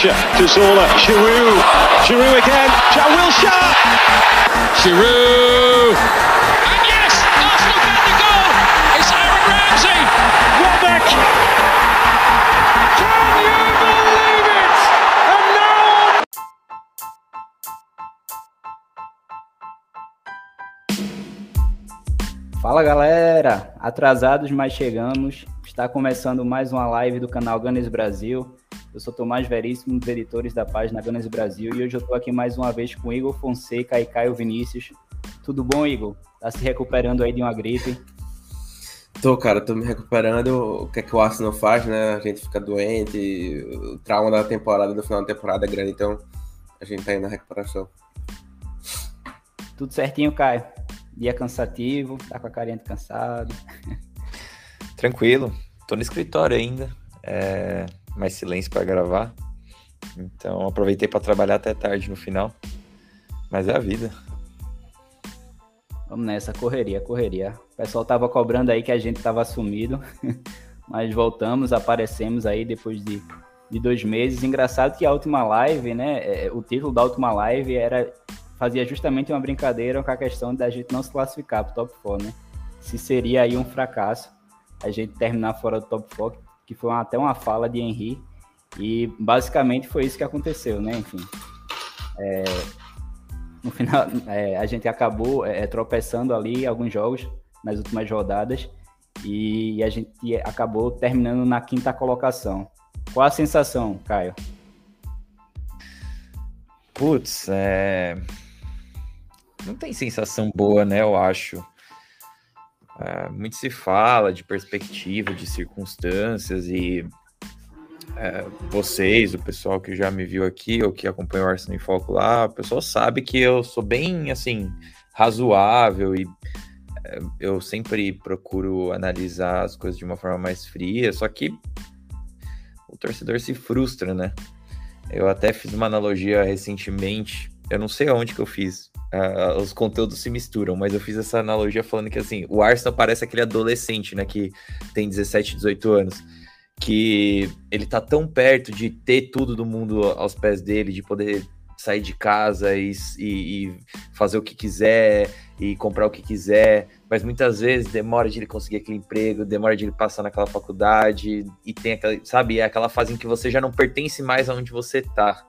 Jack Wilshere to Zola. Giroud. Giroud again. Jack Wilshere. Giroud. And yes, Arsenal get the goal. It's Aaron Ramsey. Welbeck. Can you believe it? And now Fala galera, atrasados mas chegamos. Está começando mais uma live do canal Gunners Brasil. Eu sou Tomás Veríssimo, um dos editores da página Gunners Brasil, e hoje eu estou aqui mais uma vez com Igor Fonseca e Caio Vinícius. Tudo bom, Igor? Tá se recuperando aí de uma gripe? Tô, cara, tô me recuperando. O que é que o Arsenal faz, né? A gente fica doente, o trauma da temporada, do final da temporada é grande, então a gente tá aí na recuperação. Tudo certinho, Caio? Dia cansativo, tá com a carinha de cansado. Tranquilo, tô no escritório ainda, é, mais silêncio para gravar. Então aproveitei para trabalhar até tarde no final. Mas é a vida. Vamos nessa, correria, correria. O pessoal tava cobrando aí que a gente tava sumido, mas voltamos, aparecemos aí depois de, de dois meses. Engraçado que a última live, né? é, O título da última live era fazia justamente uma brincadeira com a questão da gente não se classificar para o top 4, né? Se seria aí um fracasso a gente terminar fora do top 4, que foi até uma fala de Henry, e basicamente foi isso que aconteceu, né? Enfim. É, no final, é, a gente acabou é, tropeçando ali alguns jogos nas últimas rodadas e a gente acabou terminando na quinta colocação. Qual a sensação, Caio? Putz, é... não tem sensação boa, né? Eu acho. É, muito se fala de perspectiva, de circunstâncias e é, vocês, o pessoal que já me viu aqui ou que acompanha o Arsenal em Foco lá, o pessoal sabe que eu sou bem, assim, razoável e é, eu sempre procuro analisar as coisas de uma forma mais fria, só que o torcedor se frustra, né? Eu até fiz uma analogia recentemente, eu não sei aonde que eu fiz, uh, os conteúdos se misturam, mas eu fiz essa analogia falando que assim, o Arsenal parece aquele adolescente, né, que tem 17, 18 anos, que ele tá tão perto de ter tudo do mundo aos pés dele, de poder sair de casa e, e, e fazer o que quiser e comprar o que quiser, mas muitas vezes demora de ele conseguir aquele emprego, demora de ele passar naquela faculdade e tem aquela, sabe, é aquela fase em que você já não pertence mais aonde você tá.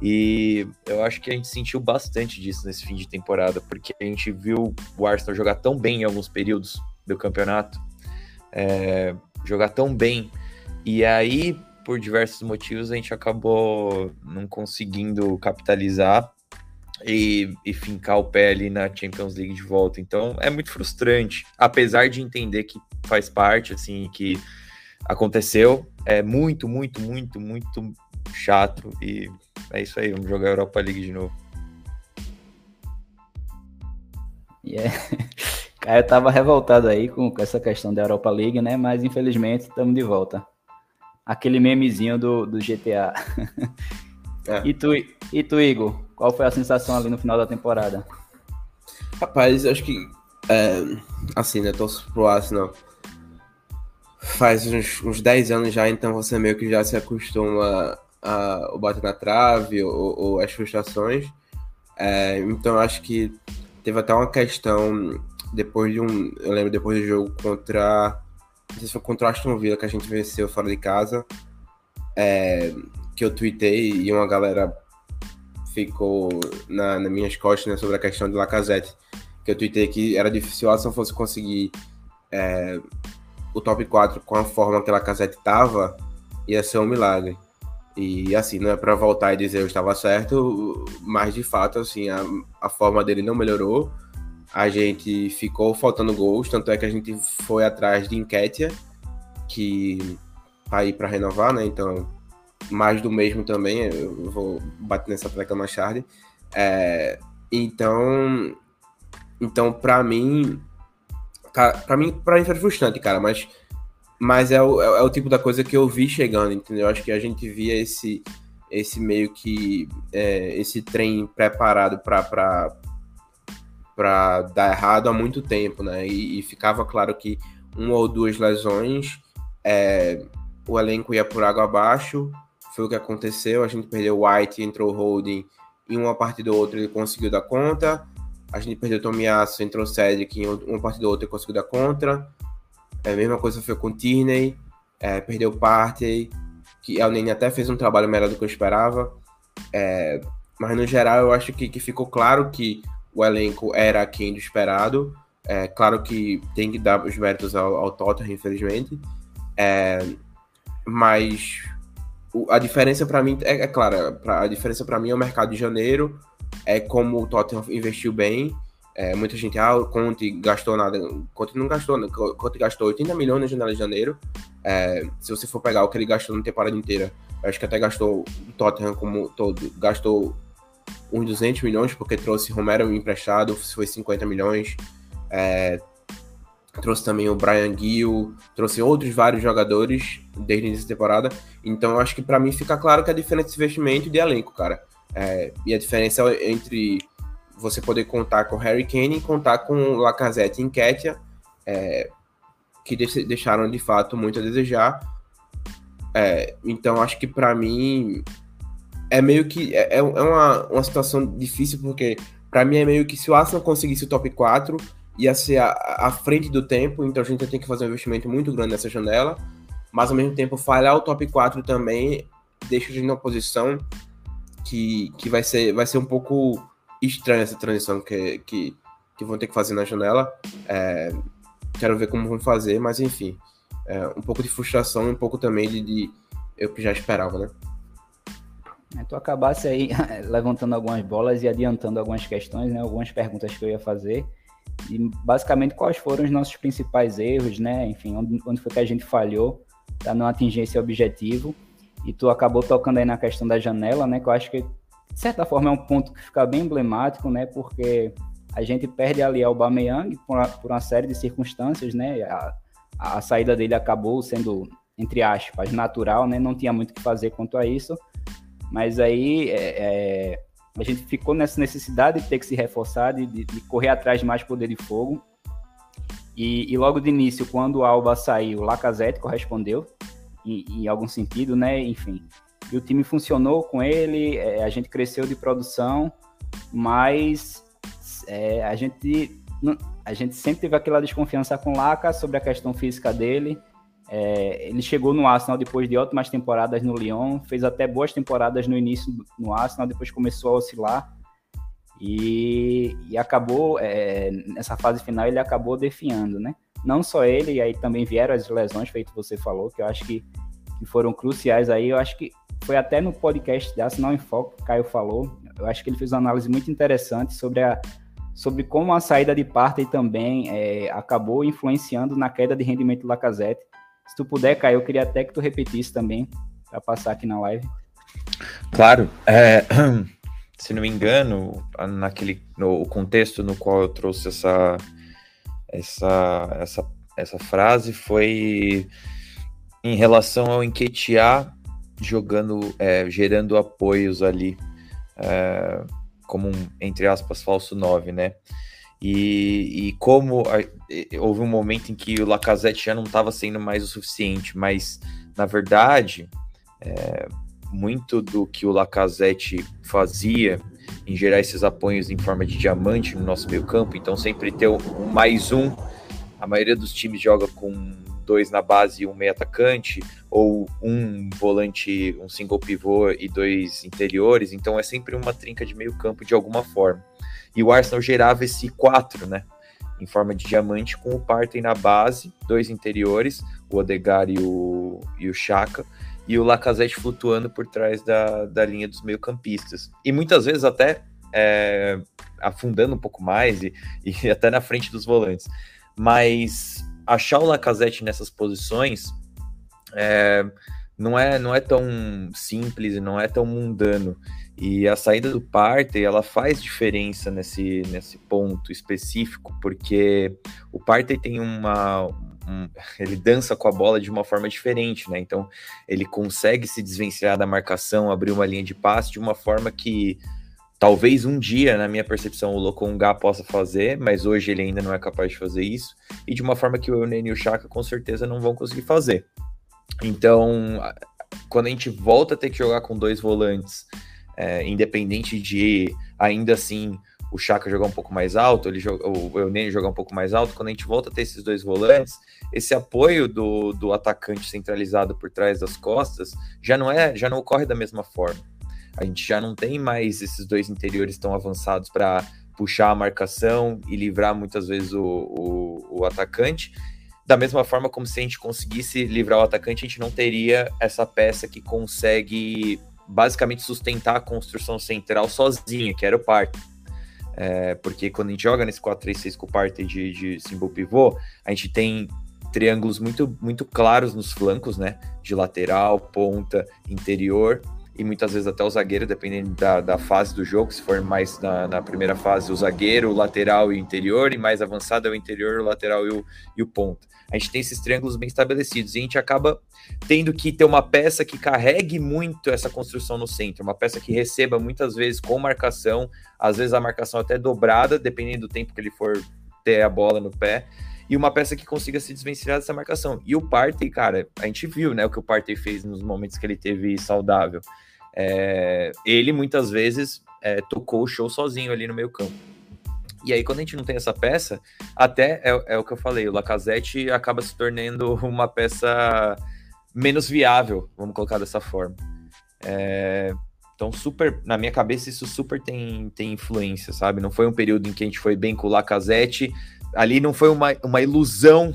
E eu acho que a gente sentiu bastante disso nesse fim de temporada, porque a gente viu o Arsenal jogar tão bem em alguns períodos do campeonato, é, jogar tão bem, e aí, por diversos motivos, a gente acabou não conseguindo capitalizar e, e fincar o pé ali na Champions League de volta. Então é muito frustrante, apesar de entender que faz parte, assim, que aconteceu. É muito, muito, muito, muito chato e é isso aí, vamos jogar a Europa League de novo. Yeah. Caio tava revoltado aí com, com essa questão da Europa League, né? Mas infelizmente estamos de volta. Aquele memezinho do, do GTA. É. E, tu, e tu, Igor? Qual foi a sensação ali no final da temporada? Rapaz, acho que. É, assim, né? Torço pro Arsenal faz uns, uns 10 anos já, então você meio que já se acostuma o bater na trave ou, ou as frustrações. É, então acho que teve até uma questão depois de um. Eu lembro depois do jogo contra. Não sei se foi contra o Aston Villa que a gente venceu fora de casa. É, que eu tuitei e uma galera ficou na, nas minhas costas né, sobre a questão de Lacazette. Que eu tuitei que era difícil se não fosse conseguir é, o top 4 com a forma que a Lacazette tava, ia ser um milagre. E assim, não é para voltar e dizer eu estava certo, mas de fato, assim, a, a forma dele não melhorou. A gente ficou faltando gols, tanto é que a gente foi atrás de Enquetia, que tá aí para renovar, né? Então, mais do mesmo também, eu vou bater nessa tecla mais tarde. É, então, então para mim, para mim, para mim foi frustrante, cara, mas mas é o, é o tipo da coisa que eu vi chegando, entendeu? Acho que a gente via esse, esse meio que é, esse trem preparado para para dar errado há muito tempo, né? E, e, ficava claro que uma ou duas lesões, é, o elenco ia por água abaixo, foi o que aconteceu. A gente perdeu White, entrou o Holding, em uma partida ou outra ele conseguiu dar conta. A gente perdeu Tomiasso, entrou Cedric, em uma partida ou outra ele conseguiu dar conta. É, a mesma coisa foi com o Tierney, é, perdeu o Partey, que o Nene até fez um trabalho melhor do que eu esperava. É, mas no geral eu acho que, que, ficou claro que o elenco era quem do esperado. É, claro que tem que dar os méritos ao, ao Tottenham, infelizmente. É, mas a diferença para mim é, é clara. A diferença para mim é o mercado de janeiro, é como o Tottenham investiu bem. É, muita gente, ah, o Conte gastou nada. O Conte não gastou, o Conte gastou 80 milhões na janela de janeiro. É, se você for pegar o que ele gastou na temporada inteira, acho que até gastou o Tottenham como todo, gastou uns 200 milhões, porque trouxe Romero emprestado, foi 50 milhões. É, trouxe também o Brian Gill, trouxe outros vários jogadores desde essa temporada. Então eu acho que para mim fica claro que a diferença de investimento e de elenco, cara. É, e a diferença entre você poder contar com Harry Kane e contar com Lacazette e Nketiah, é, que deixaram de fato muito a desejar. É, então acho que para mim é meio que é, é, é uma, uma situação difícil porque para mim é meio que se o Arsenal conseguisse o top 4 ia ser à frente do tempo, então a gente tem que fazer um investimento muito grande nessa janela, mas ao mesmo tempo falhar o top 4 também deixa a gente numa posição que, que vai, ser, vai ser um pouco estranha essa transição que, que, que vão ter que fazer na janela. É, quero ver como vão fazer, mas enfim, é, um pouco de frustração um pouco também de, de eu que já esperava, né? É, tu acabasse aí levantando algumas bolas e adiantando algumas questões, né? Algumas perguntas que eu ia fazer e basicamente quais foram os nossos principais erros, né? Enfim, onde, onde foi que a gente falhou para não atingir esse objetivo. E tu acabou tocando aí na questão da janela, né? Que eu acho que, de certa forma, é um ponto que fica bem emblemático, né? Porque a gente perde ali ao Bameyang por por uma série de circunstâncias, né? A, a saída dele acabou sendo, entre aspas, natural, né? Não tinha muito o que fazer quanto a isso. Mas aí é, é, a gente ficou nessa necessidade de ter que se reforçar, de, de correr atrás de mais poder de fogo. E, e, logo de início, quando o Alba saiu, o Lacazette correspondeu, em, em, algum sentido, né? Enfim. E o time funcionou com ele, é, a gente cresceu de produção, mas é, a, gente, a gente sempre teve aquela desconfiança com o Laca sobre a questão física dele. É, ele chegou no Arsenal depois de ótimas temporadas no Lyon, fez até boas temporadas no início no Arsenal, depois começou a oscilar e, e acabou, é, nessa fase final, ele acabou definhando, né? Não só ele, e aí também vieram as lesões, feito você falou, que eu acho que, que foram cruciais aí. Eu acho que foi até no podcast de Arsenal em Foco que Caio falou. Eu acho que ele fez uma análise muito interessante sobre a sobre como a saída de Partey também é, acabou influenciando na queda de rendimento do Lacazette se tu puder, Caio, eu queria até que tu repetisse também, para passar aqui na live. Claro. É, se não me engano, naquele no contexto no qual eu trouxe essa, essa, essa, essa frase foi em relação ao Enquetear jogando, é, gerando apoios ali, é, como um, entre aspas, falso 9, né? E, e como a, houve um momento em que o Lacazette já não estava sendo mais o suficiente, mas na verdade, é, muito do que o Lacazette fazia em gerar esses apoios em forma de diamante no nosso meio campo, então sempre ter um mais um. A maioria dos times joga com dois na base e um meio atacante, ou um volante, um single pivô e dois interiores, então é sempre uma trinca de meio campo de alguma forma. E o Arsenal gerava esse 4, né? Em forma de diamante, com o Partey na base, dois interiores, o Odegar e o, e o Chaka, e o Lacazette flutuando por trás da, da linha dos meio-campistas. E muitas vezes até é, afundando um pouco mais e, e até na frente dos volantes. Mas achar o Lacazette nessas posições é, não, é, não é tão simples e não é tão mundano. E a saída do Partey, ela faz diferença nesse, nesse ponto específico, porque o Partey tem uma... Um, ele dança com a bola de uma forma diferente, né? Então, ele consegue se desvencilhar da marcação, abrir uma linha de passe de uma forma que talvez um dia, na minha percepção, o Lokonga possa fazer, mas hoje ele ainda não é capaz de fazer isso, e de uma forma que o Eunene e o Chaka com certeza não vão conseguir fazer. Então, quando a gente volta a ter que jogar com dois volantes, é, independente de ainda assim o Chaka jogar um pouco mais alto, ele joga, o Eunênio jogar um pouco mais alto, quando a gente volta a ter esses dois volantes, esse apoio do, do atacante centralizado por trás das costas já não é, já não ocorre da mesma forma. A gente já não tem mais esses dois interiores tão avançados para puxar a marcação e livrar muitas vezes o, o, o atacante. Da mesma forma como se a gente conseguisse livrar o atacante, a gente não teria essa peça que consegue basicamente sustentar a construção central sozinha, que era o Partey. É, porque quando a gente joga nesse 4-3-6 com o Partey de, de símbolo pivô, a gente tem triângulos muito, muito claros nos flancos, né? De lateral, ponta, interior e muitas vezes até o zagueiro, dependendo da, da fase do jogo. Se for mais na, na, primeira fase, o zagueiro, o lateral e o interior, e mais avançado é o interior, o lateral e o, e o ponta. A gente tem esses triângulos bem estabelecidos e a gente acaba tendo que ter uma peça que carregue muito essa construção no centro, uma peça que receba muitas vezes com marcação, às vezes a marcação até dobrada, dependendo do tempo que ele for ter a bola no pé e uma peça que consiga se desvencilhar dessa marcação. E o Partey, cara, a gente viu, né, o que o Partey fez nos momentos que ele teve saudável. É, ele muitas vezes é, tocou o show sozinho ali no meio campo. E aí, quando a gente não tem essa peça, até é, é o que eu falei, o Lacazette acaba se tornando uma peça menos viável, vamos colocar dessa forma. É, então, super, na minha cabeça, isso super tem, tem influência, sabe? Não foi um período em que a gente foi bem com o Lacazette, ali não foi uma, uma ilusão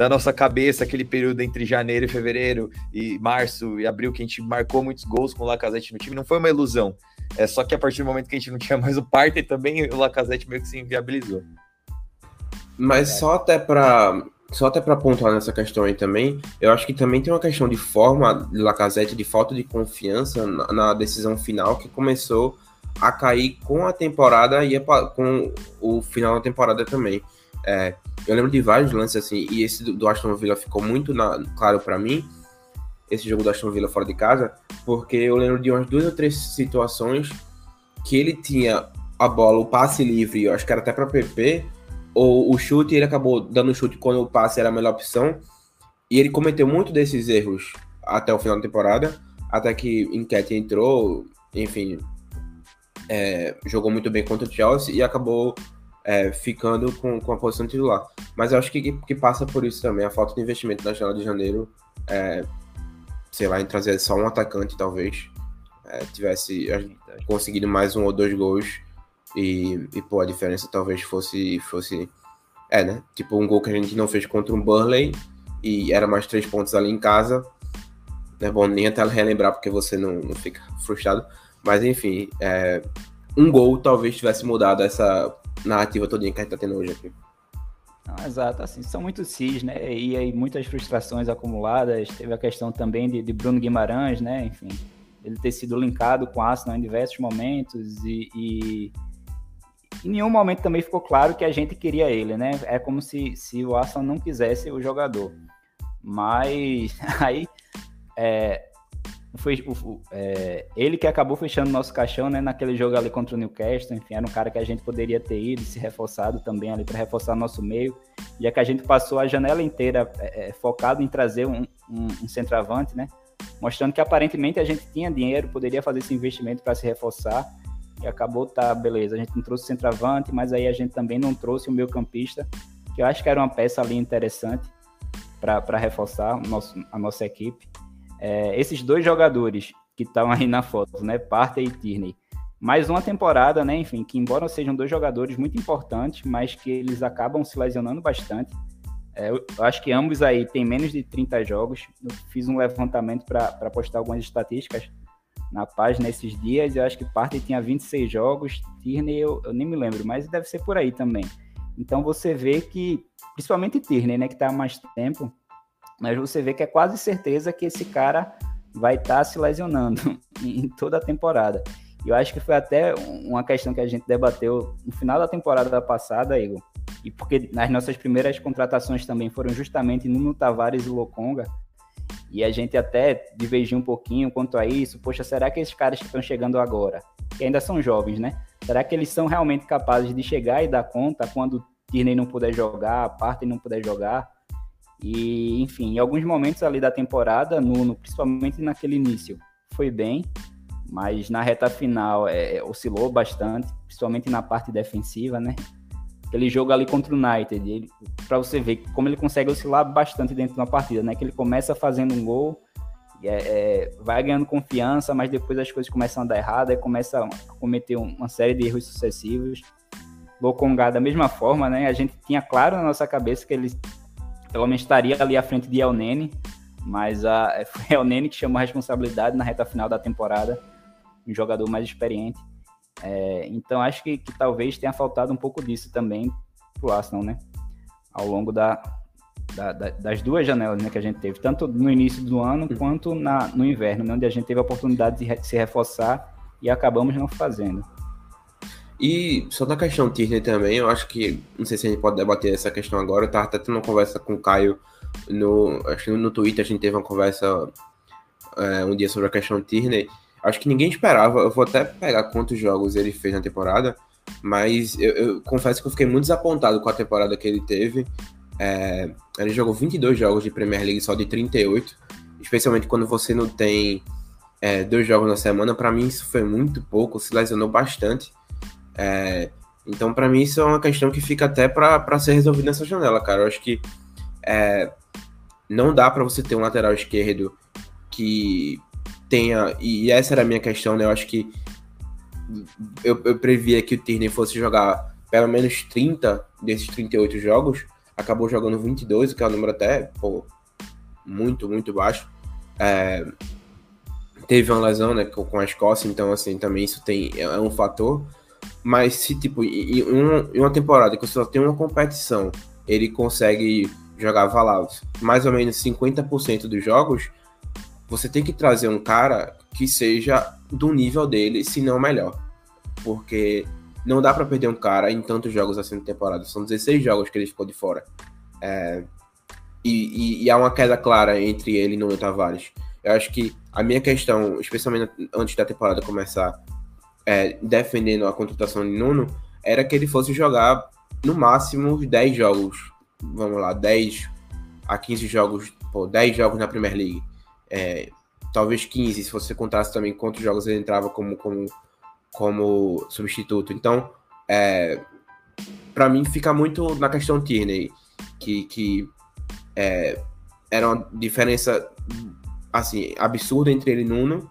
da nossa cabeça aquele período entre janeiro e fevereiro e março e abril que a gente marcou muitos gols com o Lacazette no time, não foi uma ilusão. É só que a partir do momento que a gente não tinha mais o Partey também o Lacazette meio que se inviabilizou. Mas só até para só até para pontuar nessa questão aí também, eu acho que também tem uma questão de forma de Lacazette, de falta de confiança na, na decisão final que começou a cair com a temporada e com o final da temporada também. É, eu lembro de vários lances assim, e esse do, do Aston Villa ficou muito na, claro para mim, esse jogo do Aston Villa fora de casa, porque eu lembro de umas duas ou três situações que ele tinha a bola, o passe livre, eu acho que era até para PP, ou o chute, ele acabou dando o chute quando o passe era a melhor opção, e ele cometeu muito desses erros até o final da temporada, até que Enquete entrou, enfim, é, jogou muito bem contra o Chelsea e acabou é, ficando com, com a posição titular. Mas eu acho que, que passa por isso também, a falta de investimento na janela de janeiro, é, sei lá, em trazer só um atacante, talvez, é, tivesse conseguido mais um ou dois gols e, e, pô, a diferença talvez fosse, fosse, é, né, tipo um gol que a gente não fez contra um Burnley e era mais três pontos ali em casa, é bom nem até relembrar porque você não, não fica frustrado, mas enfim, é, um gol talvez tivesse mudado essa narrativa todinha que a gente tá tendo hoje aqui. Não, exato, assim, são muitos cis, né? E aí muitas frustrações acumuladas. Teve a questão também de, de Bruno Guimarães, né? Enfim, ele ter sido linkado com Arsenal em diversos momentos e, e em nenhum momento também ficou claro que a gente queria ele, né? É como se, se o Arsenal não quisesse o jogador. Mas aí é, foi o, é, ele que acabou fechando nosso caixão, né, naquele jogo ali contra o Newcastle, enfim, era um cara que a gente poderia ter ido, se reforçado também ali para reforçar nosso meio, já que a gente passou a janela inteira é, é, focado em trazer um, um, um, centroavante, né, mostrando que aparentemente a gente tinha dinheiro, poderia fazer esse investimento para se reforçar, e acabou, tá, beleza, a gente não trouxe centroavante, mas aí a gente também não trouxe o meio campista, que eu acho que era uma peça ali interessante para reforçar nosso, a nossa equipe, é, esses dois jogadores que estão aí na foto, né, Partey e Tierney, mais uma temporada, né, enfim, que embora sejam dois jogadores muito importantes, mas que eles acabam se lesionando bastante. É, eu acho que ambos aí têm menos de 30 jogos. Eu fiz um levantamento para postar algumas estatísticas na página esses dias. Eu acho que Partey tinha 26 jogos, Tierney eu, eu nem me lembro, mas deve ser por aí também. Então você vê que, principalmente Tierney, né, que está há mais tempo, mas você vê que é quase certeza que esse cara vai estar tá se lesionando em toda a temporada. E eu acho que foi até uma questão que a gente debateu no final da temporada passada, Igor. E porque nas nossas primeiras contratações também foram justamente Nuno Tavares e Lokonga. E a gente até divergiu um pouquinho quanto a isso. Poxa, será que esses caras que estão chegando agora, que ainda são jovens, né? Será que eles são realmente capazes de chegar e dar conta quando Tierney não puder jogar, Partey não puder jogar? E, enfim, em alguns momentos ali da temporada, no, principalmente naquele início, foi bem, mas na reta final é, oscilou bastante, principalmente na parte defensiva, né? Aquele jogo ali contra o United, para você ver como ele consegue oscilar bastante dentro de uma partida, né? Que ele começa fazendo um gol, é, é, vai ganhando confiança, mas depois as coisas começam a dar errado, aí começa a cometer uma série de erros sucessivos. Locongá da mesma forma, né? A gente tinha claro na nossa cabeça que ele pelo menos estaria ali à frente de El Nene, mas a, foi El Nene que chamou a responsabilidade na reta final da temporada, um jogador mais experiente. É, então acho que, que, talvez tenha faltado um pouco disso também pro Arsenal, né? Ao longo da, da, da, das duas janelas né, que a gente teve, tanto no início do ano quanto na, no inverno, né, onde a gente teve a oportunidade de re, se reforçar e acabamos não fazendo. E só na questão Tierney também, eu acho que, não sei se a gente pode debater essa questão agora, eu tava até tendo uma conversa com o Caio no, acho que no Twitter a gente teve uma conversa é, um dia sobre a questão Tierney, acho que ninguém esperava, eu vou até pegar quantos jogos ele fez na temporada, mas eu, eu confesso que eu fiquei muito desapontado com a temporada que ele teve, é, ele jogou 22 jogos de Premier League só de 38, especialmente quando você não tem é, dois jogos na semana, para mim isso foi muito pouco, se lesionou bastante, é, então, para mim, isso é uma questão que fica até para ser resolvida nessa janela, cara. Eu acho que é, não dá para você ter um lateral esquerdo que tenha. E essa era a minha questão, né? Eu acho que eu, eu previa que o Tierney fosse jogar pelo menos 30 desses 38 jogos. Acabou jogando 22, o que é um número até pô, muito, muito baixo. É, teve uma lesão né, com a Escócia, então assim, também isso tem, é um fator. Mas se, tipo, em, em uma temporada que você só tem uma competição, ele consegue jogar, vai mais ou menos 50% dos jogos, você tem que trazer um cara que seja do nível dele, se não melhor. Porque não dá para perder um cara em tantos jogos assim na temporada. São 16 jogos que ele ficou de fora. É, e, e, e, há uma queda clara entre ele e Nuno Tavares. Eu acho que a minha questão, especialmente antes da temporada começar, é, defendendo a contratação de Nuno, era que ele fosse jogar no máximo 10 jogos. Vamos lá, 10 a 15 jogos, pô, 10 jogos na Premier League. É, talvez 15, se você contasse também quantos jogos ele entrava como, como, como substituto. Então, é, para mim, fica muito na questão Tierney, que, que é, era uma diferença assim absurda entre ele e Nuno,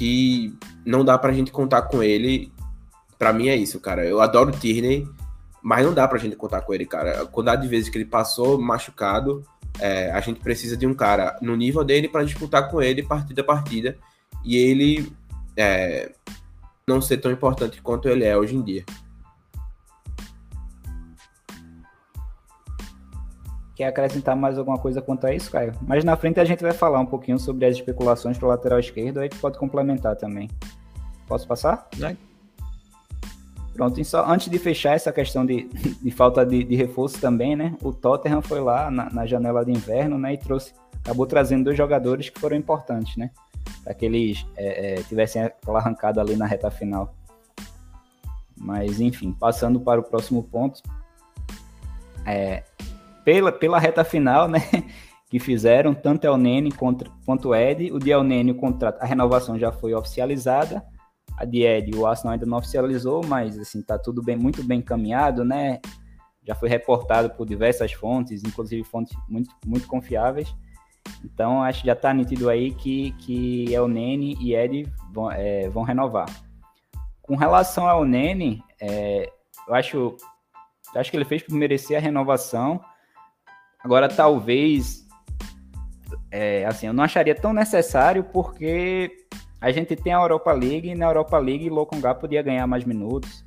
que não dá pra gente contar com ele. Pra mim é isso, cara. Eu adoro o Tierney, mas não dá pra gente contar com ele, cara. A quantidade de vezes que ele passou machucado, é, a gente precisa de um cara no nível dele para disputar com ele partida a partida. E ele é, não ser tão importante quanto ele é hoje em dia. Quer acrescentar mais alguma coisa quanto a isso, Caio? Mas na frente a gente vai falar um pouquinho sobre as especulações para o lateral esquerdo, aí tu pode complementar também. Posso passar? Né? Pronto, e só antes de fechar essa questão de, de falta de, de, reforço também, né? O Tottenham foi lá na, na, janela de inverno, né? E trouxe, acabou trazendo dois jogadores que foram importantes, né? Para que eles é, é, tivessem aquela arrancada ali na reta final. Mas enfim, passando para o próximo ponto. É, pela, pela reta final, né? Que fizeram tanto El Nene contra, quanto o Ed. O de El Nene, o contrato, a renovação já foi oficializada. A de Ed, o Arsenal ainda não oficializou, mas assim, tá tudo bem, muito bem encaminhado, né? Já foi reportado por diversas fontes, inclusive fontes muito, muito confiáveis. Então, acho que já está nítido aí que, que El Nene e Ed vão, é, vão renovar. Com relação ao Nene, é, eu acho, acho que ele fez por merecer a renovação. Agora, talvez, é, assim, eu não acharia tão necessário porque a gente tem a Europa League e na Europa League Lokonga podia ganhar mais minutos.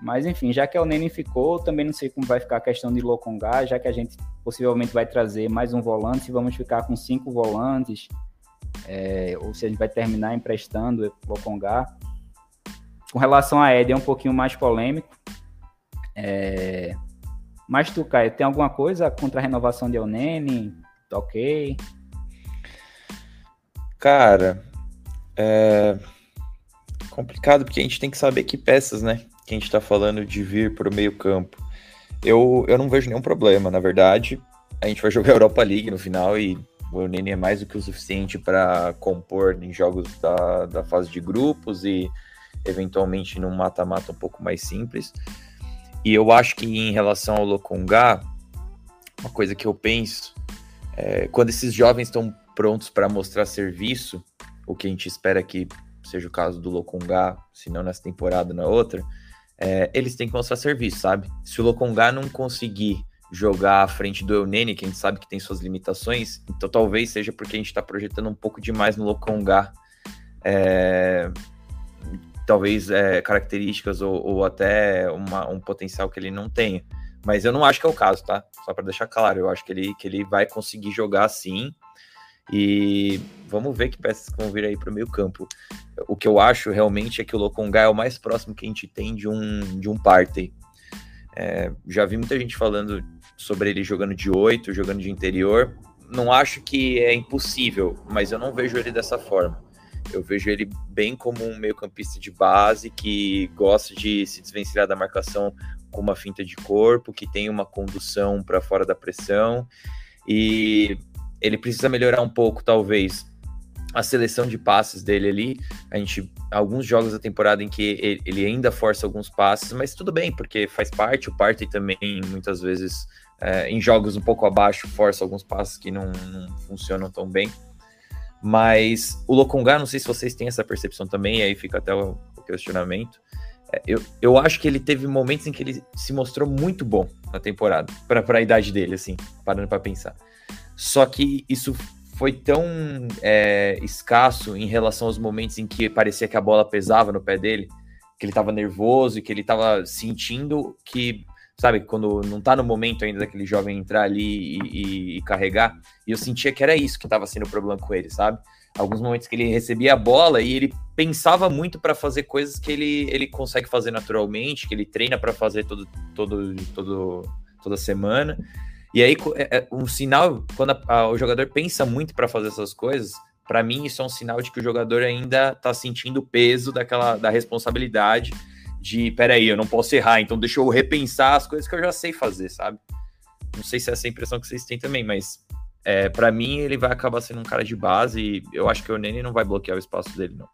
Mas enfim, já que o Nene ficou, também não sei como vai ficar a questão de Lokonga, já que a gente possivelmente vai trazer mais um volante, se vamos ficar com cinco volantes, é, ou se a gente vai terminar emprestando Lokonga. Com relação a Ed, é um pouquinho mais polêmico. É, mas tu, Caio, tem alguma coisa contra a renovação de Onene? Tá ok? Cara, é complicado porque a gente tem que saber que peças, né? Que a gente tá falando de vir pro meio campo. Eu, eu não vejo nenhum problema, na verdade. a gente vai jogar Europa League no final e o Nene é mais do que o suficiente para compor em jogos da, da fase de grupos e eventualmente num mata-mata um pouco mais simples. E eu acho que em relação ao Lokongá, uma coisa que eu penso, é, quando esses jovens estão prontos para mostrar serviço, o que a gente espera que seja o caso do Lokongá, se não nessa temporada, na outra, é, eles têm que mostrar serviço, sabe? Se o Lokongá não conseguir jogar à frente do Eunene, que a gente sabe que tem suas limitações, então talvez seja porque a gente está projetando um pouco demais no Lokongá. É, talvez é, características ou, ou até uma, um potencial que ele não tenha. Mas eu não acho que é o caso, tá? Só para deixar claro, eu acho que ele, que ele vai conseguir jogar sim. E vamos ver que peças vão vir aí para o meio campo. O que eu acho realmente é que o Lokonga é o mais próximo que a gente tem de um, de um party. É, já vi muita gente falando sobre ele jogando de 8, jogando de interior. Não acho que é impossível, mas eu não vejo ele dessa forma. Eu vejo ele bem como um meio-campista de base que gosta de se desvencilhar da marcação com uma finta de corpo, que tem uma condução para fora da pressão e ele precisa melhorar um pouco, talvez, a seleção de passes dele ali. A gente, alguns jogos da temporada em que ele, ainda força alguns passes, mas tudo bem, porque faz parte. O Partey também, muitas vezes, é, em jogos um pouco abaixo, força alguns passes que não, não funcionam tão bem. Mas o Lokonga, não sei se vocês têm essa percepção também, aí fica até o, questionamento. É, eu, eu acho que ele teve momentos em que ele se mostrou muito bom na temporada, para a idade dele, assim, parando para pensar. Só que isso foi tão é, escasso em relação aos momentos em que parecia que a bola pesava no pé dele, que ele estava nervoso e que ele estava sentindo que sabe, quando não tá no momento ainda daquele jovem entrar ali e, e, e carregar, e eu sentia que era isso que estava sendo o problema com ele, sabe? Alguns momentos que ele recebia a bola e ele pensava muito para fazer coisas que ele, ele consegue fazer naturalmente, que ele treina para fazer todo, todo, todo, toda semana. E aí, é, é, um sinal, quando a, a, o jogador pensa muito para fazer essas coisas, para mim isso é um sinal de que o jogador ainda tá sentindo o peso daquela da responsabilidade de peraí, eu não posso errar, então deixa eu repensar as coisas que eu já sei fazer, sabe? Não sei se é essa a impressão que vocês têm também, mas é, para mim ele vai acabar sendo um cara de base e eu acho que o Nene não vai bloquear o espaço dele, não.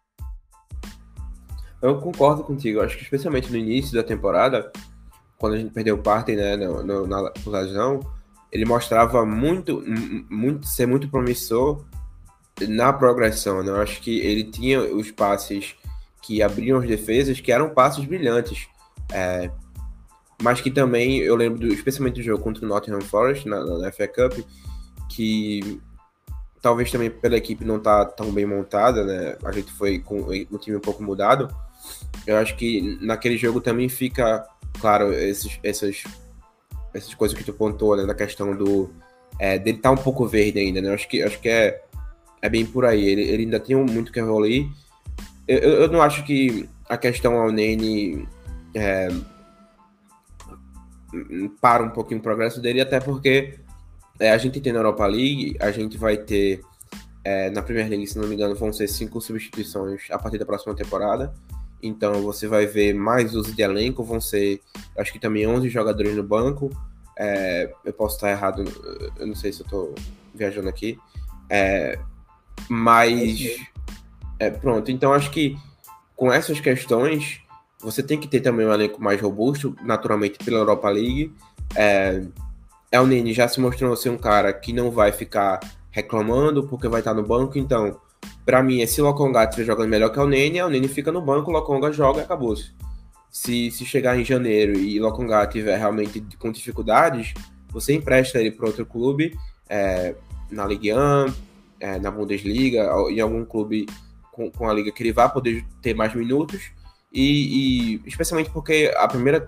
Eu concordo contigo, eu acho que especialmente no início da temporada, quando a gente perdeu parte né, no, no, na lesão, ele mostrava muito, muito, ser muito promissor na progressão, né? Eu acho que ele tinha os passes que abriam as defesas, que eram passos brilhantes. É, mas que também, eu lembro do, especialmente do jogo contra o Nottingham Forest na, na FA Cup, que talvez também pela equipe não tá tão bem montada, né? A gente foi com o time um pouco mudado. Eu acho que naquele jogo também fica, claro, esses, essas, essas coisas que tu pontuou, né? Na questão do. É, dele tá um pouco verde ainda, né? Eu acho que, acho que é, é bem por aí. Ele, ele ainda tem muito que evoluir eu, eu não acho que a questão ao Nene é, para um pouquinho o progresso dele, até porque é, a gente tem na Europa League, a gente vai ter é, na Premier League, se não me engano, vão ser cinco substituições a partir da próxima temporada. Então você vai ver mais uso de elenco, vão ser, acho que também 11 jogadores no banco. É, eu posso estar errado, eu não sei se eu estou viajando aqui. É, mas é, pronto, então acho que com essas questões, você tem que ter também um elenco mais robusto, naturalmente pela Europa League. É, El Nini já se mostrou ser um cara que não vai ficar reclamando porque vai estar no banco, então, para mim, se o Lokonga estiver jogando melhor que o Nene, o Nene fica no banco, o Lokonga joga e acabou-se. Se, se chegar em janeiro e o Lokonga estiver realmente com dificuldades, você empresta ele para outro clube, é, na Ligue 1, é, na Bundesliga, em algum clube com, com a liga que ele vai poder ter mais minutos e, e, especialmente porque a primeira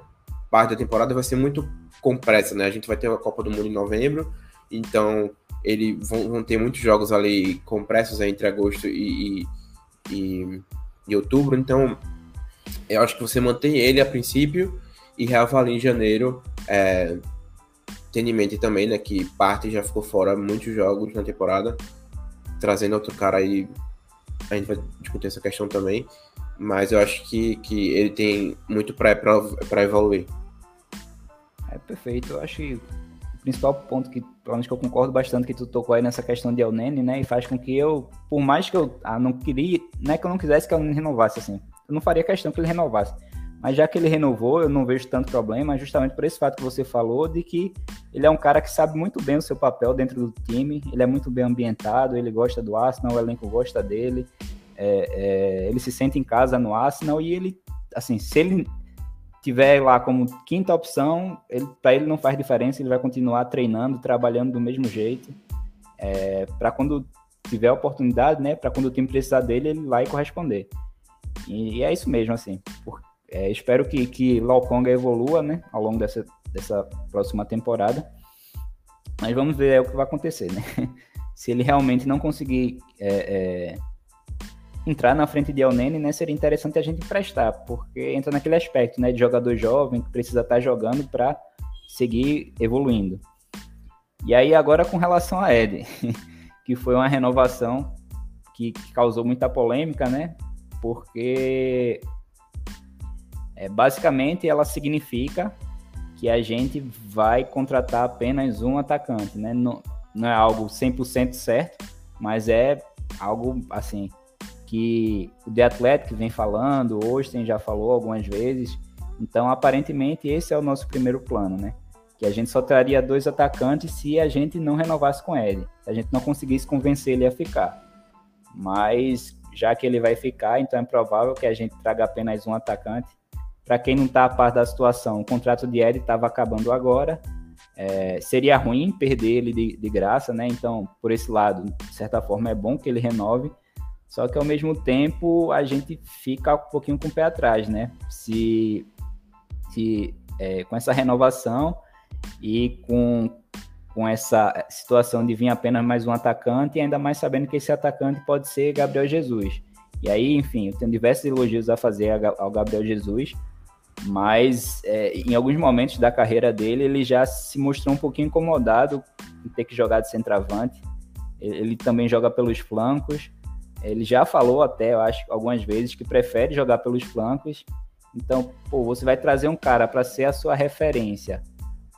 parte da temporada vai ser muito compressa, né? A gente vai ter a Copa do Mundo em novembro, então eles vão, vão ter muitos jogos ali compressos né, entre agosto e, e, e, outubro, então eu acho que você mantém ele a princípio e reavalia em janeiro. É, tendo em mente também, né, que parte já ficou fora muitos jogos na temporada, trazendo outro cara aí a gente vai discutir essa questão também, mas eu acho que, que ele tem muito para evoluir. É perfeito, eu acho que principal ponto que, pelo que eu concordo bastante que tu tocou aí nessa questão de El Nene, né? E faz com que eu, por mais que eu ah, não queria, não é que eu não quisesse que El Nene renovasse, assim. Eu não faria questão que ele renovasse. Mas já que ele renovou, eu não vejo tanto problema, justamente por esse fato que você falou, de que ele é um cara que sabe muito bem o seu papel dentro do time, ele é muito bem ambientado, ele gosta do Arsenal, o elenco gosta dele, é, é, ele se sente em casa no Arsenal e ele, assim, se ele tiver lá como quinta opção, para ele não faz diferença, ele vai continuar treinando, trabalhando do mesmo jeito, é, para quando tiver oportunidade, né, para quando o time precisar dele, ele vai corresponder. E, e é isso mesmo, assim. Por, é, espero que, que Lauconga evolua, né, ao longo dessa, dessa próxima temporada. Mas vamos ver é, o que vai acontecer, né? Se ele realmente não conseguir é, é, entrar na frente de El Nene, né, seria interessante a gente emprestar, porque entra naquele aspecto, né, de jogador jovem que precisa estar jogando para seguir evoluindo. E aí agora com relação a Ed, que foi uma renovação que, que causou muita polêmica, né, porque é, basicamente ela significa que a gente vai contratar apenas um atacante, né, não, não é algo 100% certo, mas é algo assim que o The Athletic vem falando, o Austin já falou algumas vezes. Então, aparentemente, esse é o nosso primeiro plano, né? Que a gente só traria dois atacantes se a gente não renovasse com ele, se a gente não conseguisse convencer ele a ficar. Mas, já que ele vai ficar, então é provável que a gente traga apenas um atacante. Para quem não está a par da situação, o contrato de Ed estava acabando agora. É, seria ruim perder ele de, de graça, né? Então, por esse lado, de certa forma, é bom que ele renove só que ao mesmo tempo a gente fica um pouquinho com o pé atrás, né? Se, se é, com essa renovação e com, com essa situação de vir apenas mais um atacante, e ainda mais sabendo que esse atacante pode ser Gabriel Jesus. E aí, enfim, eu tenho diversos elogios a fazer ao Gabriel Jesus, mas é, em alguns momentos da carreira dele ele já se mostrou um pouquinho incomodado em ter que jogar de centroavante. Ele, também joga pelos flancos. Ele já falou até, eu acho, algumas vezes que prefere jogar pelos flancos. Então, pô, você vai trazer um cara para ser a sua referência,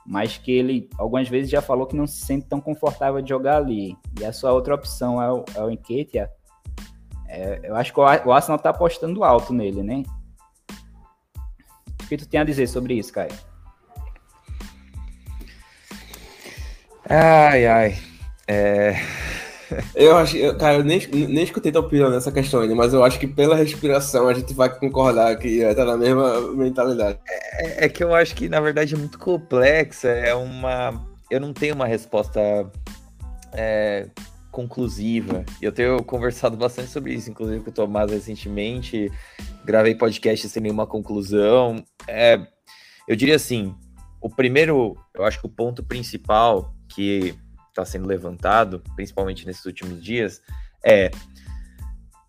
mas que ele algumas vezes já falou que não se sente tão confortável de jogar ali. E a sua outra opção é o, é o. É, eu acho que o Arsenal está apostando alto nele, né? O que tu tem a dizer sobre isso, Caio? Ai, ai. É... Eu acho, eu, cara, eu nem, nem escutei tua opinião nessa questão ainda, mas eu acho que pela respiração a gente vai concordar que tá na mesma mentalidade. É, é, que eu acho que, na verdade, é muito complexa. É uma. Eu não tenho uma resposta é, conclusiva. Eu tenho conversado bastante sobre isso, inclusive com o Tomás recentemente. Gravei podcast sem nenhuma conclusão. É, eu diria assim: o primeiro, eu acho que o ponto principal que está sendo levantado, principalmente nesses últimos dias, é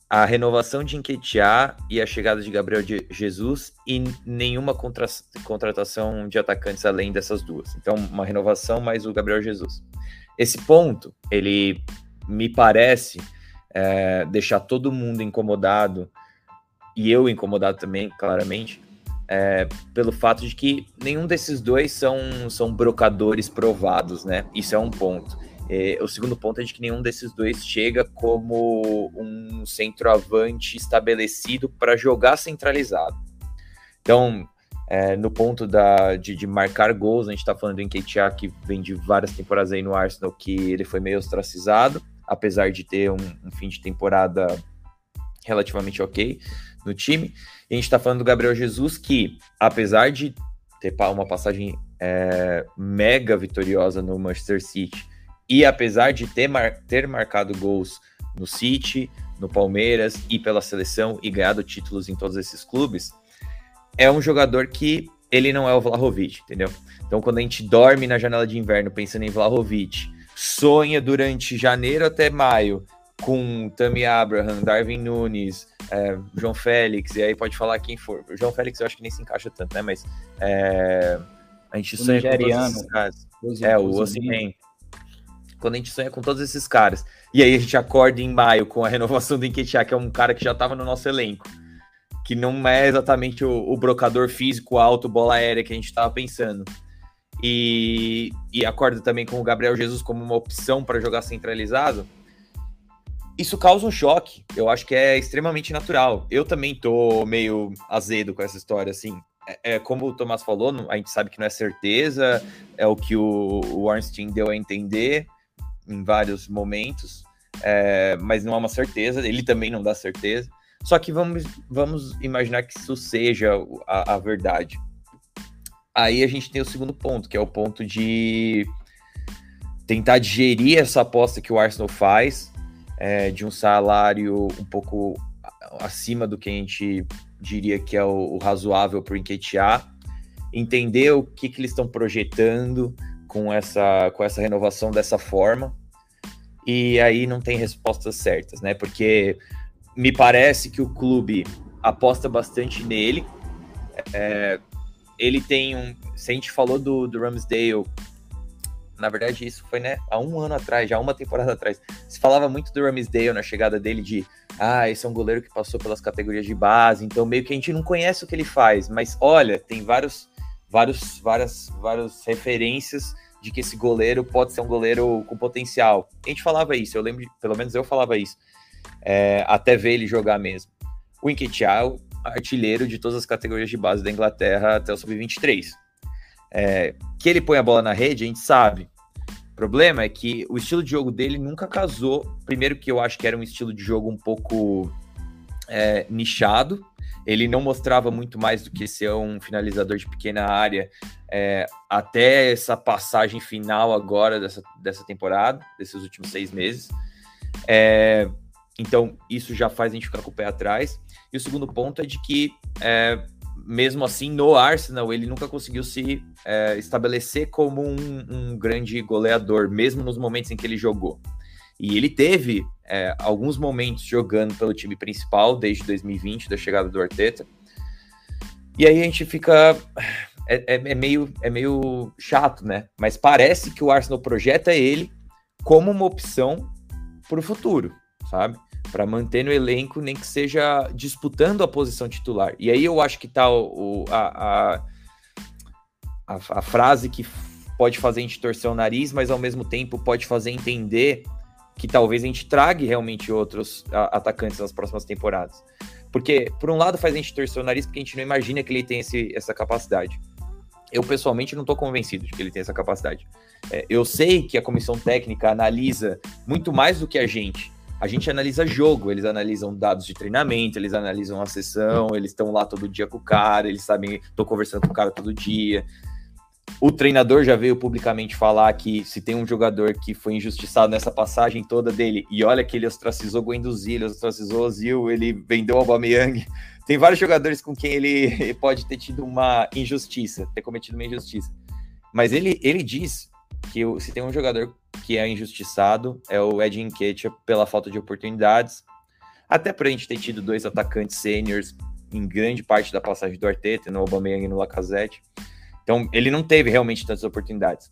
a renovação de Enquetear e a chegada de Gabriel de Jesus e nenhuma contra contratação de atacantes além dessas duas. Então, uma renovação mais o Gabriel Jesus. Esse ponto, ele me parece é, deixar todo mundo incomodado e eu incomodado também, claramente, é, pelo fato de que nenhum desses dois são, são brocadores provados, né? Isso é um ponto. É, o segundo ponto é de que nenhum desses dois chega como um centroavante estabelecido para jogar centralizado. Então, é, no ponto da, de, de, marcar gols, a gente está falando do Nketiah, que vem de várias temporadas aí no Arsenal, que ele foi meio ostracizado, apesar de ter um, um fim de temporada relativamente ok no time. E a gente está falando do Gabriel Jesus, que apesar de ter uma passagem é, mega vitoriosa no Manchester City, e apesar de ter, mar ter marcado gols no City, no Palmeiras e pela seleção e ganhado títulos em todos esses clubes, é um jogador que ele não é o Vlahovic, entendeu? Então, quando a gente dorme na janela de inverno pensando em Vlahovic, sonha durante janeiro até maio com Tammy Abraham, Darwin Nunes, é, João Félix, e aí pode falar quem for. O João Félix eu acho que nem se encaixa tanto, né? Mas é, a gente o sonha com todos esses caras. É, o Osimhen quando a gente sonha com todos esses caras. E aí a gente acorda em maio com a renovação do Enquetear, que é um cara que já estava no nosso elenco. Que não é exatamente o, o, brocador físico alto, bola aérea que a gente estava pensando. E, e acorda também com o Gabriel Jesus como uma opção para jogar centralizado, isso causa um choque. Eu acho que é extremamente natural. Eu também tô meio azedo com essa história, assim. É, é como o Tomás falou, a gente sabe que não é certeza, é o que o, o Ornstein deu a entender em vários momentos, é, mas não é uma certeza, ele também não dá certeza. Só que vamos, vamos imaginar que isso seja a, a verdade. Aí a gente tem o segundo ponto, que é o ponto de tentar digerir essa aposta que o Arsenal faz, é, de um salário um pouco acima do que a gente diria que é o, o razoável para o Enquetear, entender o que, que eles estão projetando com essa, com essa renovação dessa forma, e aí não tem respostas certas, né? Porque me parece que o clube aposta bastante nele. É, ele tem um. Se a gente falou do, do Ramsdale, na verdade, isso foi né, há um ano atrás, já uma temporada atrás. Se falava muito do Ramsdale na chegada dele de ah, esse é um goleiro que passou pelas categorias de base, então meio que a gente não conhece o que ele faz, mas olha, tem vários, vários, várias, várias referências de que esse goleiro pode ser um goleiro com potencial. A gente falava isso, eu lembro, pelo menos eu falava isso, é, até ver ele jogar mesmo. O Nketiah, artilheiro de todas as categorias de base da Inglaterra até o sub-23. É, que ele põe a bola na rede, a gente sabe. O problema é que o estilo de jogo dele nunca casou. Primeiro que eu acho que era um estilo de jogo um pouco é, nichado, ele não mostrava muito mais do que ser um finalizador de pequena área é, até essa passagem final agora dessa, dessa temporada, desses últimos seis meses. É, então, isso já faz a gente ficar com o pé atrás. E o segundo ponto é de que, é, mesmo assim, no Arsenal, ele nunca conseguiu se é, estabelecer como um, um grande goleador, mesmo nos momentos em que ele jogou. E ele teve é, alguns momentos jogando pelo time principal desde 2020, da chegada do Arteta. E aí a gente fica. É, é, é, meio, é meio chato, né? Mas parece que o Arsenal projeta ele como uma opção para o futuro, sabe? Para manter no elenco, nem que seja disputando a posição titular. E aí eu acho que tá o, a, a, a, a frase que pode fazer a gente torcer o nariz, mas ao mesmo tempo pode fazer entender que talvez a gente trague realmente outros atacantes nas próximas temporadas. Porque, por um lado, faz a gente torcer o nariz porque a gente não imagina que ele tem esse, essa capacidade. Eu, pessoalmente, não estou convencido de que ele tem essa capacidade. É, eu sei que a comissão técnica analisa muito mais do que a gente. A gente analisa jogo, eles analisam dados de treinamento, eles analisam a sessão, eles estão lá todo dia com o cara, eles sabem, estou conversando com o cara todo dia. O treinador já veio publicamente falar que se tem um jogador que foi injustiçado nessa passagem toda dele, e olha que ele ostracizou Guendouzi, ele ostracizou Ozil, ele vendeu o Aubameyang. Tem vários jogadores com quem ele pode ter tido uma injustiça, ter cometido uma injustiça. Mas ele, ele diz que se tem um jogador que é injustiçado, é o Ed Nketiah pela falta de oportunidades. Até por a gente ter tido dois atacantes sêniores em grande parte da passagem do Arteta, no Aubameyang e no Lacazette. Então, ele não teve realmente tantas oportunidades.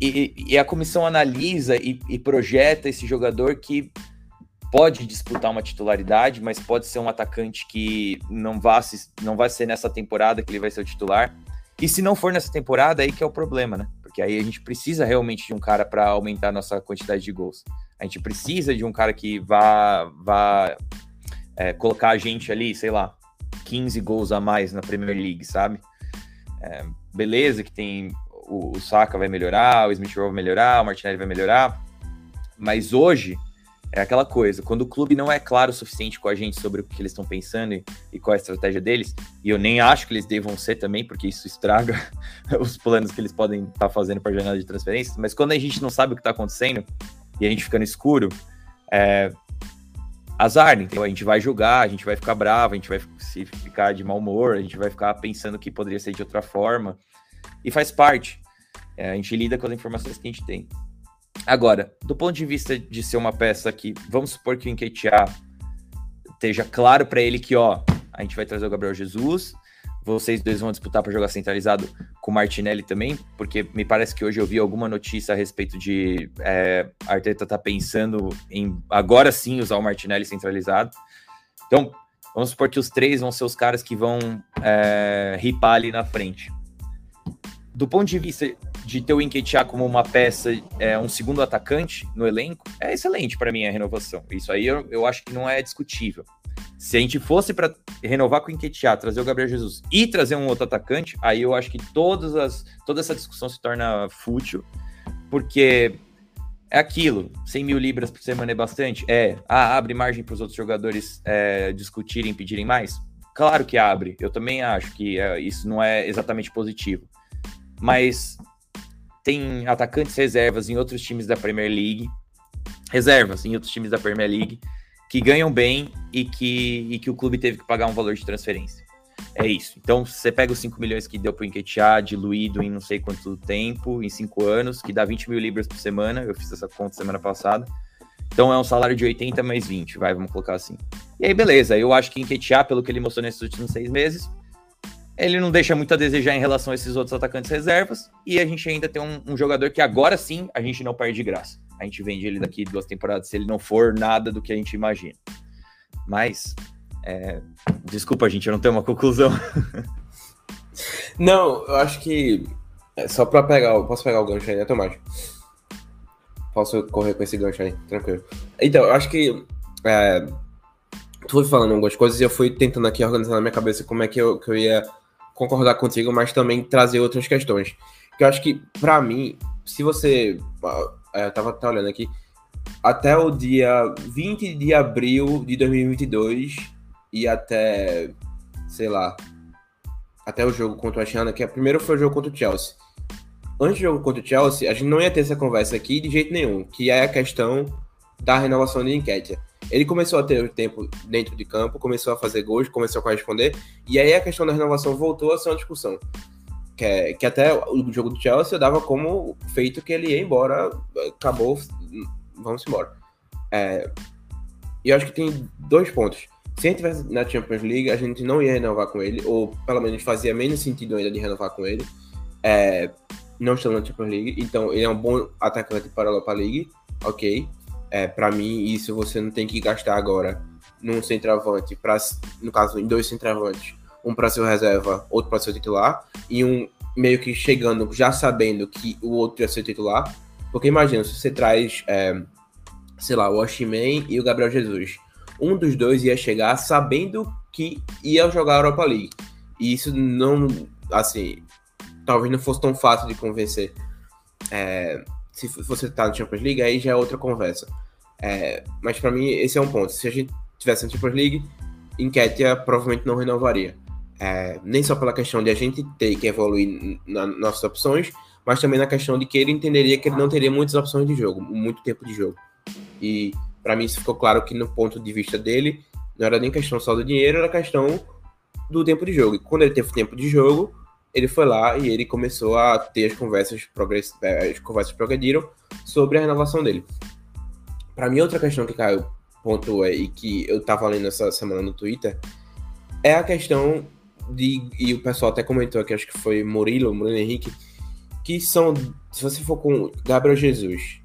E, e a comissão analisa e, e, projeta esse jogador que pode disputar uma titularidade, mas pode ser um atacante que não vai, não vai ser nessa temporada que ele vai ser o titular. E se não for nessa temporada, aí que é o problema, né? Porque aí a gente precisa realmente de um cara para aumentar a nossa quantidade de gols. A gente precisa de um cara que vá, vá é, colocar a gente ali, sei lá, 15 gols a mais na Premier League, sabe? É, beleza que tem o, o Saka vai melhorar, o Smith Rowe vai melhorar, o Martinelli vai melhorar, mas hoje é aquela coisa, quando o clube não é claro o suficiente com a gente sobre o que eles estão pensando e, e, qual é a estratégia deles, e eu nem acho que eles devam ser também, porque isso estraga os planos que eles podem estar tá fazendo para a jornada de transferências, mas quando a gente não sabe o que está acontecendo e a gente fica no escuro, é, azar, então a gente vai julgar, a gente vai ficar bravo, a gente vai se ficar de mau humor, a gente vai ficar pensando que poderia ser de outra forma, e faz parte. É, a gente lida com as informações que a gente tem. Agora, do ponto de vista de ser uma peça que, vamos supor que o Enquetear esteja claro para ele que, ó, a gente vai trazer o Gabriel Jesus, vocês dois vão disputar para jogar centralizado com o Martinelli também, porque me parece que hoje eu vi alguma notícia a respeito de é, Arteta tá pensando em agora sim usar o Martinelli centralizado. Então, vamos supor que os três vão ser os caras que vão é, ripar ali na frente. Do ponto de vista de ter o Enquetear como uma peça, é, um segundo atacante no elenco, é excelente para mim a renovação. Isso aí eu, eu acho que não é discutível. Se a gente fosse para renovar com o Enquetear, trazer o Gabriel Jesus e trazer um outro atacante, aí eu acho que todas as, toda essa discussão se torna fútil, porque é aquilo, 100 mil libras por semana é bastante? É. Ah, abre margem para os outros jogadores é, discutirem, pedirem mais? Claro que abre. Eu também acho que é, isso não é exatamente positivo. Mas tem atacantes reservas em outros times da Premier League, reservas em outros times da Premier League, que ganham bem e que, e que o clube teve que pagar um valor de transferência. É isso. Então, você pega os 5 milhões que deu para o Enquetear, diluído em não sei quanto tempo, em 5 anos, que dá 20 mil libras por semana. Eu fiz essa conta semana passada. Então, é um salário de 80 mais 20, vai, vamos colocar assim. E aí, beleza. Eu acho que Enquetear, pelo que ele mostrou nesses últimos seis meses, ele não deixa muito a desejar em relação a esses outros atacantes reservas. E a gente ainda tem um, um jogador que agora sim a gente não perde de graça. A gente vende ele daqui duas temporadas se ele não for nada do que a gente imagina. Mas é, desculpa, gente, eu não tenho uma conclusão. não, eu acho que. É só pra pegar. Posso pegar o gancho aí, né, Tomás? Posso correr com esse gancho aí, tranquilo. Então, eu acho que. É, tu foi falando algumas coisas e eu fui tentando aqui organizar na minha cabeça como é que eu, que eu ia concordar contigo, mas também trazer outras questões. Que eu acho que, para mim, se você. É, eu tava, olhando aqui. Até o dia 20 de abril de 2022, e até, sei lá, até o jogo contra o Ashana, que a primeiro foi o jogo contra o Chelsea. Antes do jogo contra o Chelsea, a gente não ia ter essa conversa aqui de jeito nenhum, que é a questão da renovação de Enquete. Ele começou a ter tempo dentro de campo, começou a fazer gols, começou a corresponder, e aí a questão da renovação voltou a ser uma discussão. Que, é, que até o jogo do Chelsea dava como feito que ele ia embora, acabou, vamos embora. É, e eu acho que tem dois pontos. Se a gente tivesse na Champions League, a gente não ia renovar com ele, ou pelo menos fazia menos sentido ainda de renovar com ele. É, não estando na Champions League, então ele é um bom atacante para a Europa League, ok. É, para mim, isso você não tem que gastar agora num centroavante, pra, no caso, em dois centroavantes, um para ser reserva, outro para ser titular, e um meio que chegando já sabendo que o outro ia ser titular. Porque imagina, se você traz, é, sei lá, o Oshiman e o Gabriel Jesus um dos dois ia chegar sabendo que ia jogar a Europa League. E isso não, assim, talvez não fosse tão fácil de convencer. É, se você tá no Champions League, aí já é outra conversa. É, mas para mim, esse é um ponto. Se a gente tivesse no Champions League, Enquetia provavelmente não renovaria. É, nem só pela questão de a gente ter que evoluir nas nossas opções, mas também na questão de que ele entenderia que ele não teria muitas opções de jogo, muito tempo de jogo. E para mim isso ficou claro que no ponto de vista dele, não era nem questão só do dinheiro, era questão do tempo de jogo. E quando ele teve tempo de jogo, ele foi lá e ele começou a ter as conversas, progress... É, as conversas progrediram sobre a renovação dele. Para mim, outra questão que Caio pontuou e que eu tava lendo essa semana no Twitter é a questão de, e o pessoal até comentou aqui, acho que foi Murilo, Murilo Henrique, que são, se você for com Gabriel Jesus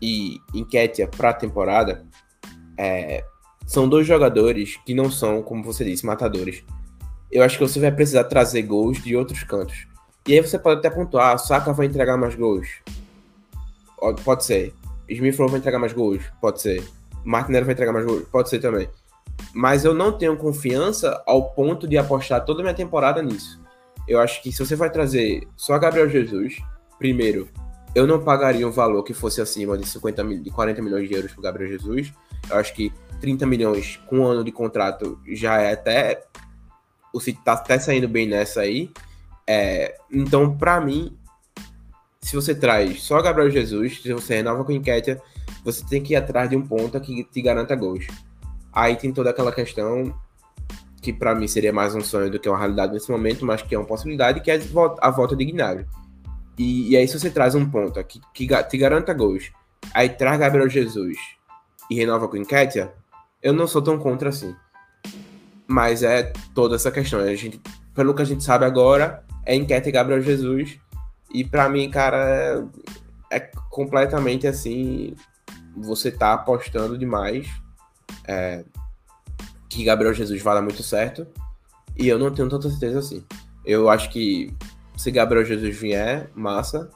e Enquetia para a temporada é, são dois jogadores que não são, como você disse, matadores. Eu acho que você vai precisar trazer gols de outros cantos. E aí você pode até pontuar, ah, Saka vai entregar mais gols. Pode ser. Smith vai entregar mais gols. Pode ser. Martinelli vai entregar mais gols. Pode ser também. Mas eu não tenho confiança ao ponto de apostar toda a minha temporada nisso. Eu acho que se você vai trazer só Gabriel Jesus, primeiro, eu não pagaria um valor que fosse acima de 50 mil, de 40 milhões de euros para Gabriel Jesus. Eu acho que 30 milhões com um ano de contrato já é até. O City tá até saindo bem nessa aí. É, então, para mim, se você traz só Gabriel Jesus, se você renova com Enquetia, você tem que ir atrás de um ponta que te garanta gols. Aí tem toda aquela questão que para mim seria mais um sonho do que uma realidade nesse momento, mas que é uma possibilidade, que é a volta de Gnabry. E, e aí, se você traz um ponto que, que te garanta gols, aí traz Gabriel Jesus e renova com Enquetia, eu não sou tão contra assim. Mas é toda essa questão. A gente, pelo que a gente sabe agora, é Enquetia e Gabriel Jesus. E para mim, cara, é, é, completamente assim. Você tá apostando demais. É, que Gabriel Jesus vai dar muito certo. E eu não tenho tanta certeza assim. Eu acho que se Gabriel Jesus vier, massa.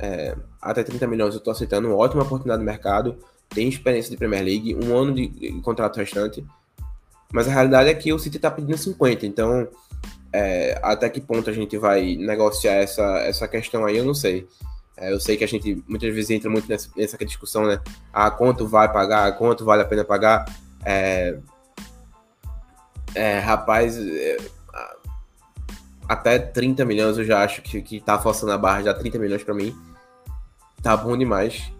É, até 30 milhões eu tô aceitando, ótima oportunidade no mercado. Tem experiência de Premier League, um ano de, de contrato restante. Mas a realidade é que o City tá pedindo 50, então é, até que ponto a gente vai negociar essa, essa questão aí, eu não sei. É, eu sei que a gente muitas vezes entra muito nessa, nessa discussão, né? Ah, quanto vai pagar, quanto vale a pena pagar. É, é, rapaz, é, até 30 milhões eu já acho que, que tá forçando a barra, já 30 milhões para mim. Tá bom demais.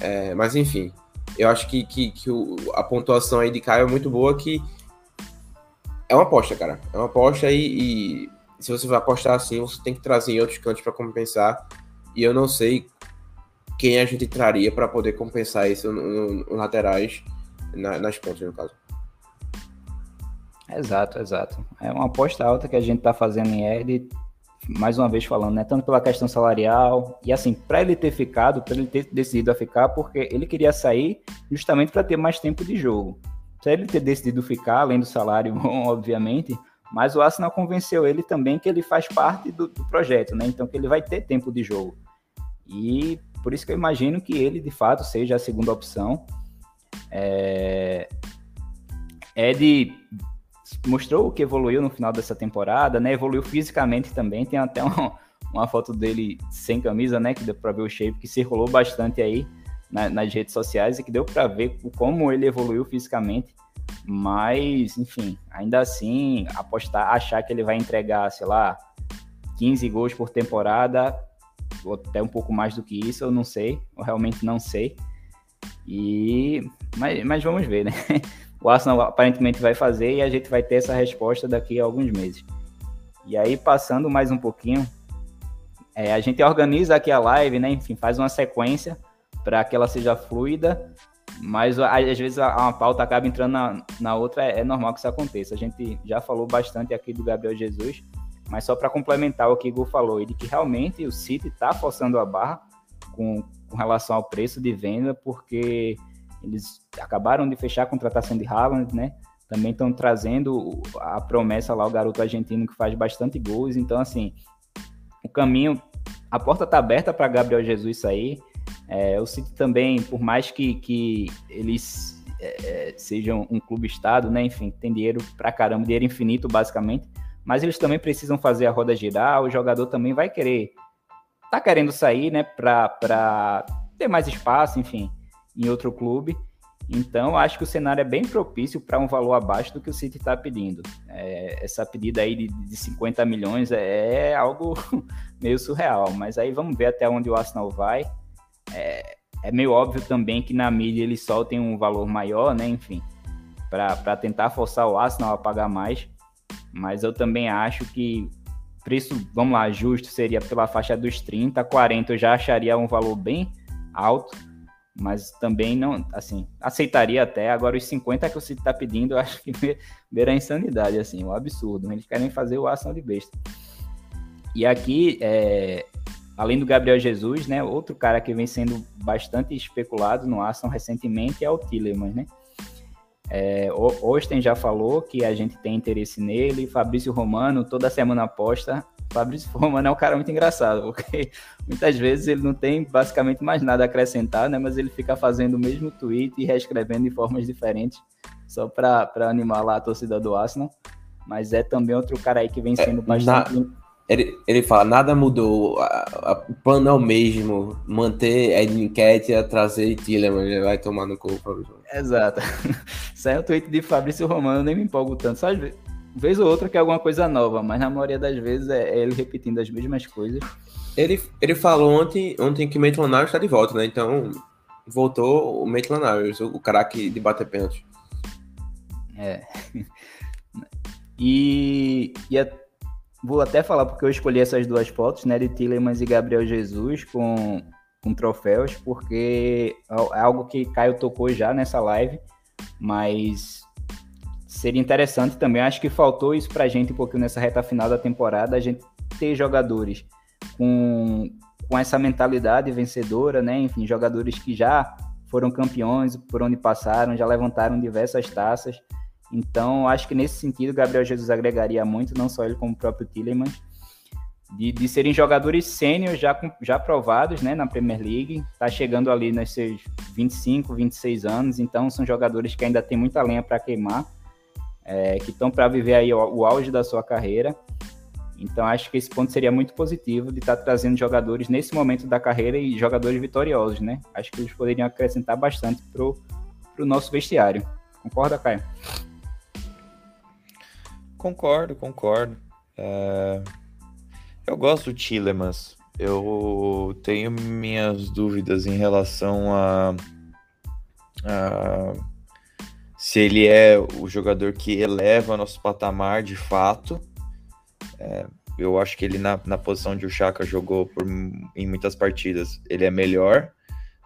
É, mas enfim, eu acho que, que, que o, a pontuação aí de Caio é muito boa que é uma aposta, cara. É uma aposta e, e se você vai apostar assim, você tem que trazer em outros cantos para compensar. E eu não sei quem a gente traria para poder compensar isso no, laterais, na, nas pontas, no caso. Exato, exato. É uma aposta alta que a gente está fazendo em Ed, mais uma vez falando, né? Tanto pela questão salarial, e assim, para ele ter ficado, para ele ter decidido a ficar, porque ele queria sair justamente para ter mais tempo de jogo. Para ele ter decidido ficar, além do salário bom, obviamente, mas o Arsenal convenceu ele também que ele faz parte do, do projeto, né? Então que ele vai ter tempo de jogo. E por isso que eu imagino que ele, de fato, seja a segunda opção. É... Ed mostrou que evoluiu no final dessa temporada, né? Evoluiu fisicamente também. Tem até uma, uma foto dele sem camisa, né? Que deu para ver o shape, que circulou bastante aí na, nas redes sociais e que deu para ver como ele evoluiu fisicamente. Mas, enfim, ainda assim, apostar, achar que ele vai entregar, sei lá, 15 gols por temporada, ou até um pouco mais do que isso, eu não sei, eu realmente não sei. E mas, mas vamos ver, né? O Arsenal aparentemente vai fazer e a gente vai ter essa resposta daqui a alguns meses. E aí, passando mais um pouquinho, é, a gente organiza aqui a live, né? Enfim, faz uma sequência para que ela seja fluida, mas às vezes uma pauta acaba entrando na, na outra, é, é normal que isso aconteça. A gente já falou bastante aqui do Gabriel Jesus, mas só para complementar o que o Gu falou, de que realmente o City está forçando a barra com, com relação ao preço de venda, porque eles acabaram de fechar a contratação de Haaland, né? Também estão trazendo a promessa lá, o garoto argentino que faz bastante gols. Então, assim, o caminho, a porta está aberta para Gabriel Jesus sair. É, o City também, por mais que, que eles é, é sejam um clube-estado, né? Enfim, tem dinheiro para caramba, dinheiro infinito, basicamente. Mas eles também precisam fazer a roda girar. O jogador também vai querer, tá querendo sair, né? Para ter mais espaço, enfim em outro clube. Então, acho que o cenário é bem propício para um valor abaixo do que o City está pedindo. É, essa pedida aí de, de 50 milhões é, é, algo meio surreal, mas aí vamos ver até onde o Arsenal vai. É, é meio óbvio também que na mídia eles soltem um valor maior, né? Enfim, para tentar forçar o Arsenal a pagar mais. Mas eu também acho que preço, vamos lá, justo seria pela faixa dos 30, 40 eu já acharia um valor bem alto mas também não, assim, aceitaria até. Agora, os 50 que o City tá pedindo, eu acho que beira a insanidade, assim, um absurdo. Eles querem fazer o Arsenal de besta. E aqui, é, além do Gabriel Jesus, né, outro cara que vem sendo bastante especulado no Arsenal recentemente é o Tillerman, né? É, o Osten já falou que a gente tem interesse nele, Fabrício Romano toda semana aposta Fabrício Romano é um cara muito engraçado, porque muitas vezes ele não tem basicamente mais nada a acrescentar, né? Mas ele fica fazendo o mesmo tweet e reescrevendo de formas diferentes, só para animar lá a torcida do Arsenal. Mas é também outro cara aí que vem é, sendo é, bastante. Na... Ele, ele fala, nada mudou, o plano é o mesmo, manter Ed Enquete, trazer Tillerman, ele vai tomar no corpo. Exato. Saiu o tweet de Fabrício Romano, nem me empolgo tanto, só vez ou outra que é alguma coisa nova, mas na maioria das vezes é, é ele repetindo as mesmas coisas. Ele, ele falou ontem, ontem que o Maitland Niles está de volta, né? Então voltou o Maitland Niles, o, o craque de bater pênalti. É. E, e a, vou até falar porque eu escolhi essas duas fotos, né, de Tillemans e Gabriel Jesus com, com troféus, porque é algo que Caio tocou já nessa live, mas seria interessante também. Acho que faltou isso para a gente um pouquinho nessa reta final da temporada, a gente ter jogadores com, com essa mentalidade vencedora, né? Enfim, jogadores que já foram campeões por onde passaram, já levantaram diversas taças. Então, acho que nesse sentido, Gabriel Jesus agregaria muito, não só ele, como o próprio Tillemans. de, de serem jogadores sêniores já, já provados né, na Premier League, está chegando ali nos seus 25, 26 anos, então são jogadores que ainda tem muita lenha para queimar, é, que estão para viver aí o, o, auge da sua carreira. Então acho que esse ponto seria muito positivo de estar tá trazendo jogadores nesse momento da carreira e jogadores vitoriosos, né? Acho que eles poderiam acrescentar bastante pro, pro nosso vestiário. Concorda, Caio? Concordo, concordo. É... Eu gosto do Tillemans. Eu tenho minhas dúvidas em relação a, a, se ele é o jogador que eleva nosso patamar de fato. É, eu acho que ele, na, na posição de o Chaka jogou por, em muitas partidas, ele é melhor,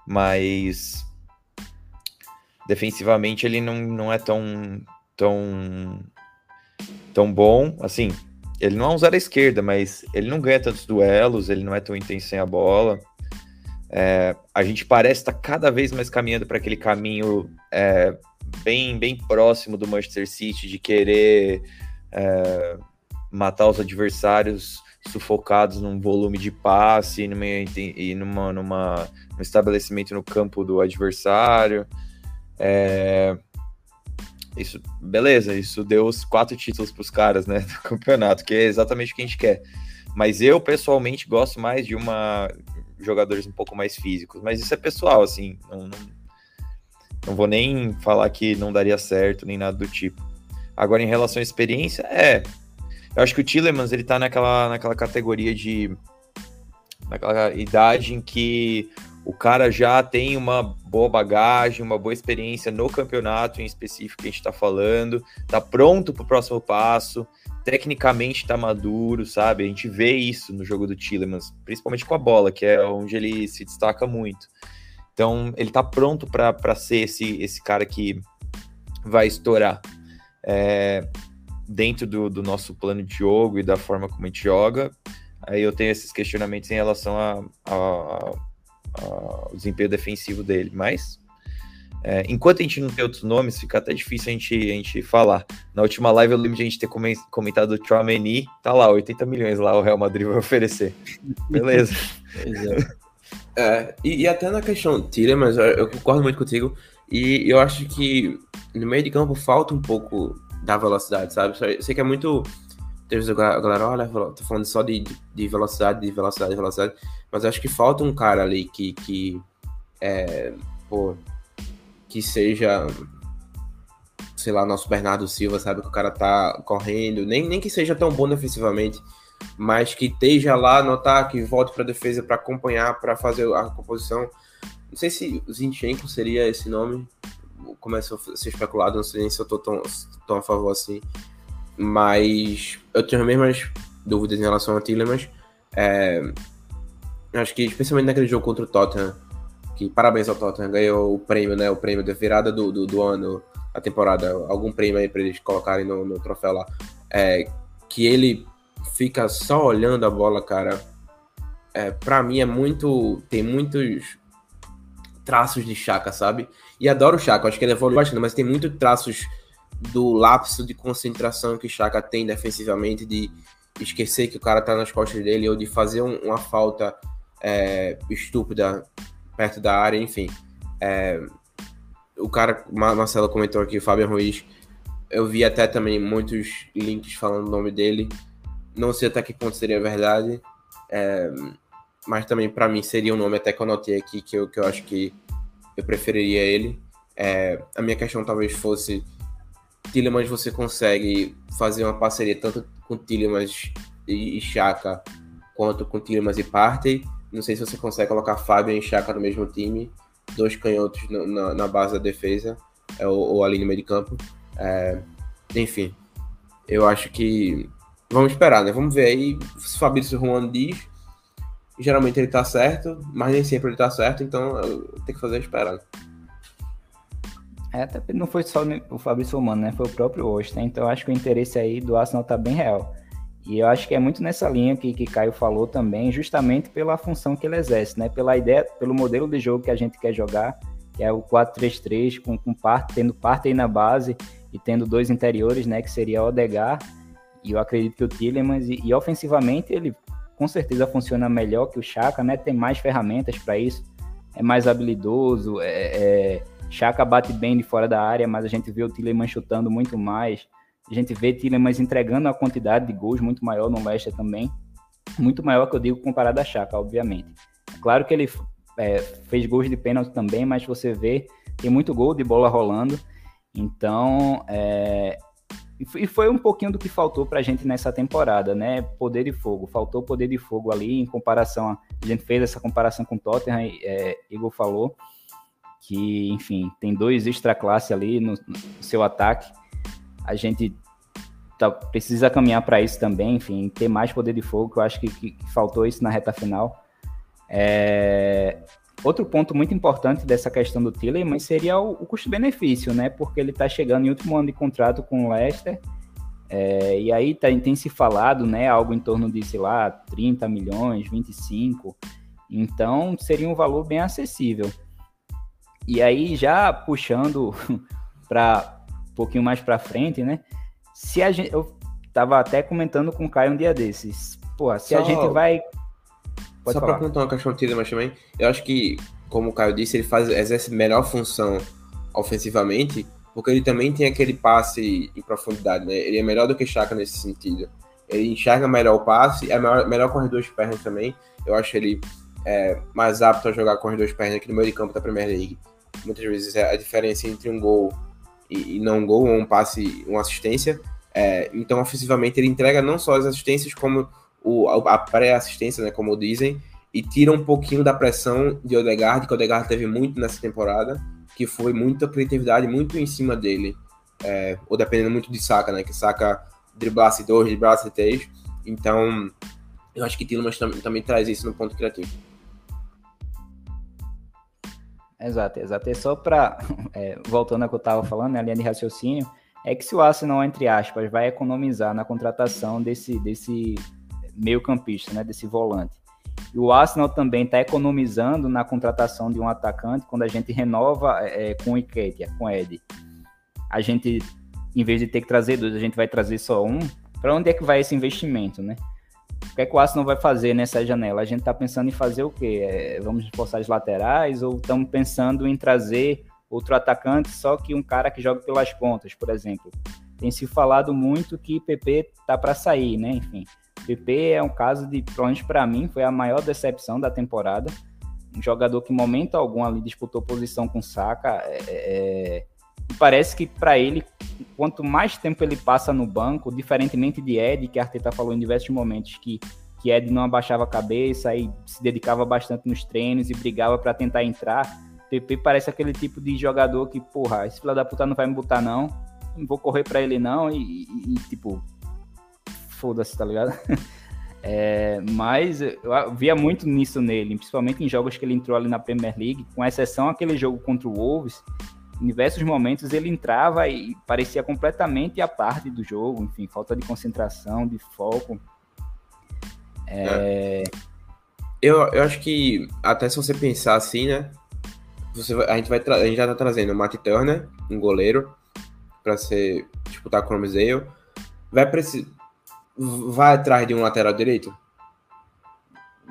mas defensivamente ele não, não é tão, tão, tão bom. Assim, ele não é um zero à esquerda, mas ele não ganha tantos duelos, ele não é tão intenso sem a bola. É, a gente parece estar tá cada vez mais caminhando para aquele caminho é, bem, bem próximo do Manchester City, de querer é, matar os adversários sufocados num volume de passe numa, e numa, numa, num estabelecimento no campo do adversário. É, isso, beleza, isso deu os quatro títulos para os caras, né, do campeonato, que é exatamente o que a gente quer. Mas eu, pessoalmente, gosto mais de uma jogadores um pouco mais físicos. Mas isso é pessoal, assim, não, não, não vou nem falar que não daria certo, nem nada do tipo. Agora, em relação à experiência, é. Eu acho que o Tillemans, ele tá naquela, naquela categoria de. naquela idade em que o cara já tem uma boa bagagem, uma boa experiência no campeonato em específico que a gente está falando, tá pronto para o próximo passo, tecnicamente está maduro, sabe? A gente vê isso no jogo do Tillemans, principalmente com a bola, que é onde ele se destaca muito. Então, ele tá pronto para ser esse, esse cara que vai estourar. É, dentro do, do, nosso plano de jogo e da forma como a gente joga, aí eu tenho esses questionamentos em relação a, a o desempenho defensivo dele. Mas, é, enquanto a gente não tem outros nomes, fica até difícil a gente, a gente falar. Na última live eu lembro de a gente ter comentado o Chouameni, tá lá, 80 milhões lá o Real Madrid vai oferecer. Beleza. é, e, e, até na questão tira, mas eu, eu concordo muito contigo. E eu acho que no meio de campo falta um pouco da velocidade, sabe? Eu sei que é muito a galera, olha, tô falando só de, de velocidade, de velocidade, de velocidade, mas acho que falta um cara ali que, que é, pô, que seja, sei lá, nosso Bernardo Silva, sabe, que o cara tá correndo, nem, nem que seja tão bom defensivamente, mas que esteja lá no ataque, volte para defesa para acompanhar, para fazer a composição. Não sei se Zinchenko seria esse nome, começou a ser especulado, não sei nem se eu tô tão, tão a favor assim, mas eu tenho as mesmas dúvidas em relação ao Tillemans. É, acho que especialmente naquele jogo contra o Tottenham, que parabéns ao Tottenham, ganhou o prêmio, né? O prêmio da virada do, do, do ano, a temporada, algum prêmio aí para eles colocarem no, no troféu lá. É, que ele fica só olhando a bola, cara. É, para mim é muito. Tem muitos traços de Chaka, sabe? E adoro o Chaka, acho que ele evoluiu bastante, mas tem muitos traços do lapso de concentração que o Chaka tem defensivamente, de esquecer que o cara tá nas costas dele, ou de fazer um, uma falta é, estúpida perto da área, enfim. É, o cara, Marcelo comentou aqui, o Fábio Ruiz, eu vi até também muitos links falando o nome dele, não sei até que ponto seria verdade, é, mas também para mim seria um nome até que eu anotei aqui, que eu, que eu acho que eu preferiria ele. É, a minha questão talvez fosse Tillemans você consegue fazer uma parceria tanto com Tillemans e Chaka quanto com Tillemans e Partey. Não sei se você consegue colocar Fábio e Chaka no mesmo time, dois canhotos na, na base da defesa é, ou, ou, ali no meio de campo. É, enfim, eu acho que vamos esperar, né? Vamos ver aí se Fabrício Juan diz. Geralmente ele tá certo, mas nem sempre ele tá certo, então tem que fazer esperar. É, até não foi só o Fabrício Romano, né? Foi o próprio Austin. Então acho que o interesse aí do Arsenal tá bem real. E eu acho que é muito nessa linha que, que Caio falou também, justamente pela função que ele exerce, né? Pela ideia, pelo modelo de jogo que a gente quer jogar, que é o 4-3-3, com, com parte, tendo parte aí na base e tendo dois interiores, né? Que seria o Odegar e eu acredito que o Tillemans, e, e ofensivamente ele com certeza funciona melhor que o Chaka, né? Tem mais ferramentas para isso, é mais habilidoso, é, é, Chaka bate bem de fora da área, mas a gente vê o Tillerman chutando muito mais. A gente vê Tillerman entregando uma quantidade de gols muito maior no Leicester também. Muito maior que eu digo comparado a Chaka, obviamente. Claro que ele é, fez gols de pênalti também, mas você vê, tem muito gol de bola rolando. Então, é, e foi um pouquinho do que faltou para a gente nessa temporada, né? Poder de fogo. Faltou poder de fogo ali em comparação. A, a gente fez essa comparação com o Tottenham, é, Igor falou que, enfim, tem dois extra classe ali no, no seu ataque. A gente tá, precisa caminhar para isso também, enfim, ter mais poder de fogo, que eu acho que, que, que faltou isso na reta final. É, Outro ponto muito importante dessa questão do Tillerman seria o, o custo-benefício, né? Porque ele está chegando em último ano de contrato com o Leicester. É, e aí tá, tem se falado, né? Algo em torno de, sei lá, 30 milhões, 25. Então seria um valor bem acessível. E aí, já puxando para um pouquinho mais para frente, né? Se a gente. Eu tava até comentando com o Caio um dia desses. Pô, se Só... a gente vai Pode Só para contar uma questão tira, mas também, eu acho que, como o Caio disse, ele faz, exerce melhor função ofensivamente, porque ele também tem aquele passe em profundidade, né? Ele é melhor do que Chaka nesse sentido. Ele enxerga melhor o passe, é melhor, melhor corredor de pernas também. Eu acho ele é, mais apto a jogar corredor de pernas aqui no meio de campo da Premier League. Muitas vezes é a diferença entre um gol e, e não um gol, ou um passe, uma assistência. É, então, ofensivamente, ele entrega não só as assistências, como o, a pré-assistência, né, como dizem, e tira um pouquinho da pressão de Odegaard, que o Odegaard teve muito nessa temporada, que foi muita criatividade muito em cima dele, é, ou dependendo muito de Saka, né, que Saka driblasse dois, driblasse três, então eu acho que Tillman também, também traz isso no ponto criativo. Exato, exato. É só para, é, voltando ao que eu estava falando, né, a linha de raciocínio, é que se o Arsenal, entre aspas, vai economizar na contratação desse, desse meio campista, né, desse volante. E o Arsenal também está economizando na contratação de um atacante quando a gente renova é, é com o Iketia, com o Ed. A gente, em vez de ter que trazer dois, a gente vai trazer só um. Para onde é que vai esse investimento, né? O que é que o Arsenal vai fazer nessa janela? A gente está pensando em fazer o quê? É, vamos reforçar as laterais ou estamos pensando em trazer outro atacante, só que um cara que joga pelas pontas, por exemplo? Tem se falado muito que PP tá para sair, né? Enfim, PP é um caso de, pelo para mim, foi a maior decepção da temporada. Um jogador que, em momento algum, ali disputou posição com Saka. É, é parece que, para ele, quanto mais tempo ele passa no banco, diferentemente de Ed, que a Arteta falou em diversos momentos que, que Ed não abaixava a cabeça e se dedicava bastante nos treinos e brigava para tentar entrar. PP parece aquele tipo de jogador que, porra, esse filho da puta não vai me botar, não. Não vou correr para ele, não. E, e, e tipo, foda-se, tá ligado? É, mas eu via muito nisso nele, principalmente em jogos que ele entrou ali na Premier League, com exceção aquele jogo contra o Wolves. Em diversos momentos ele entrava e parecia completamente a parte do jogo, enfim, falta de concentração, de foco. É... Eu, eu acho que, até se você pensar assim, né? Você, a, gente vai a gente já tá trazendo o Matt Turner, um goleiro, para ser disputar com o Ramsdale. Vai precisar vai atrás de um lateral direito?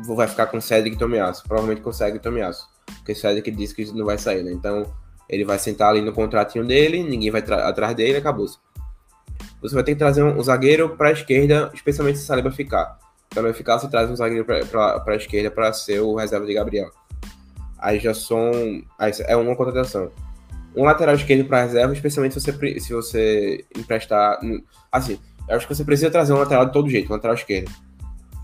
Vai ficar com Cedric e Tomiasso. Provavelmente com Cedric e Tomiasso. Porque Cedric disse que não vai sair, né? Então ele vai sentar ali no contratinho dele, ninguém vai atrás dele acabou. Você vai ter que trazer um, um zagueiro para a esquerda, especialmente se Saliba ficar. Então vai ficar, você traz um zagueiro para a esquerda para ser o reserva de Gabriel. Aí já são. Aí é uma contratação. Um lateral esquerdo para reserva, especialmente se você, se você emprestar. Assim, eu acho que você precisa trazer um lateral de todo jeito, um lateral esquerdo.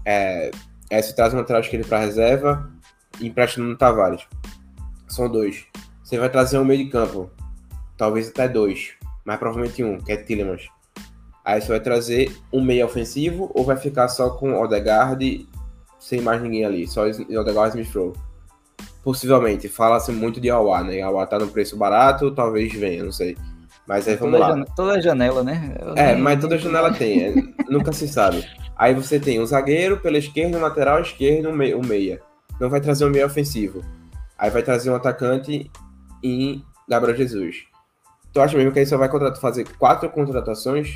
É, é você traz um lateral esquerdo para reserva e empresta no Tavares. São dois. Você vai trazer um meio de campo, talvez até dois, mas provavelmente um, que é Tillemans. Aí você vai trazer um meio ofensivo ou vai ficar só com Odegaard sem mais ninguém ali, só Odegaard e Smith Possivelmente, fala-se muito de Awa, né? Awa tá no preço barato, talvez venha, não sei. Mas aí vamos toda lá. Janela, toda janela, né? Eu é, nem... mas toda janela tem, é, nunca se sabe. Aí você tem um zagueiro pela esquerda, um lateral esquerdo, um um meia. Não vai trazer um meia ofensivo. Aí vai trazer um atacante em Gabriel Jesus. Tu acha mesmo que aí só vai fazer quatro contratações?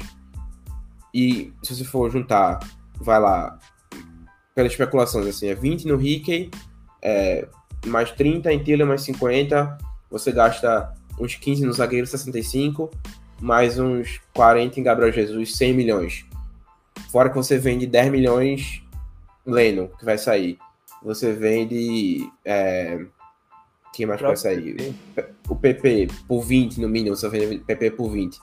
E se você for juntar, vai lá, pelas especulações, assim, é 20 no Rickey, é, mais 30 em Tiller, mais 50, você gasta uns 15 no zagueiro, 65, mais uns 40 em Gabriel Jesus, 100 milhões. Fora que você vende 10 milhões Leno, que vai sair. Você vende. É... Quem mais vai sair? O PP por 20 no mínimo, você vende PP por 20.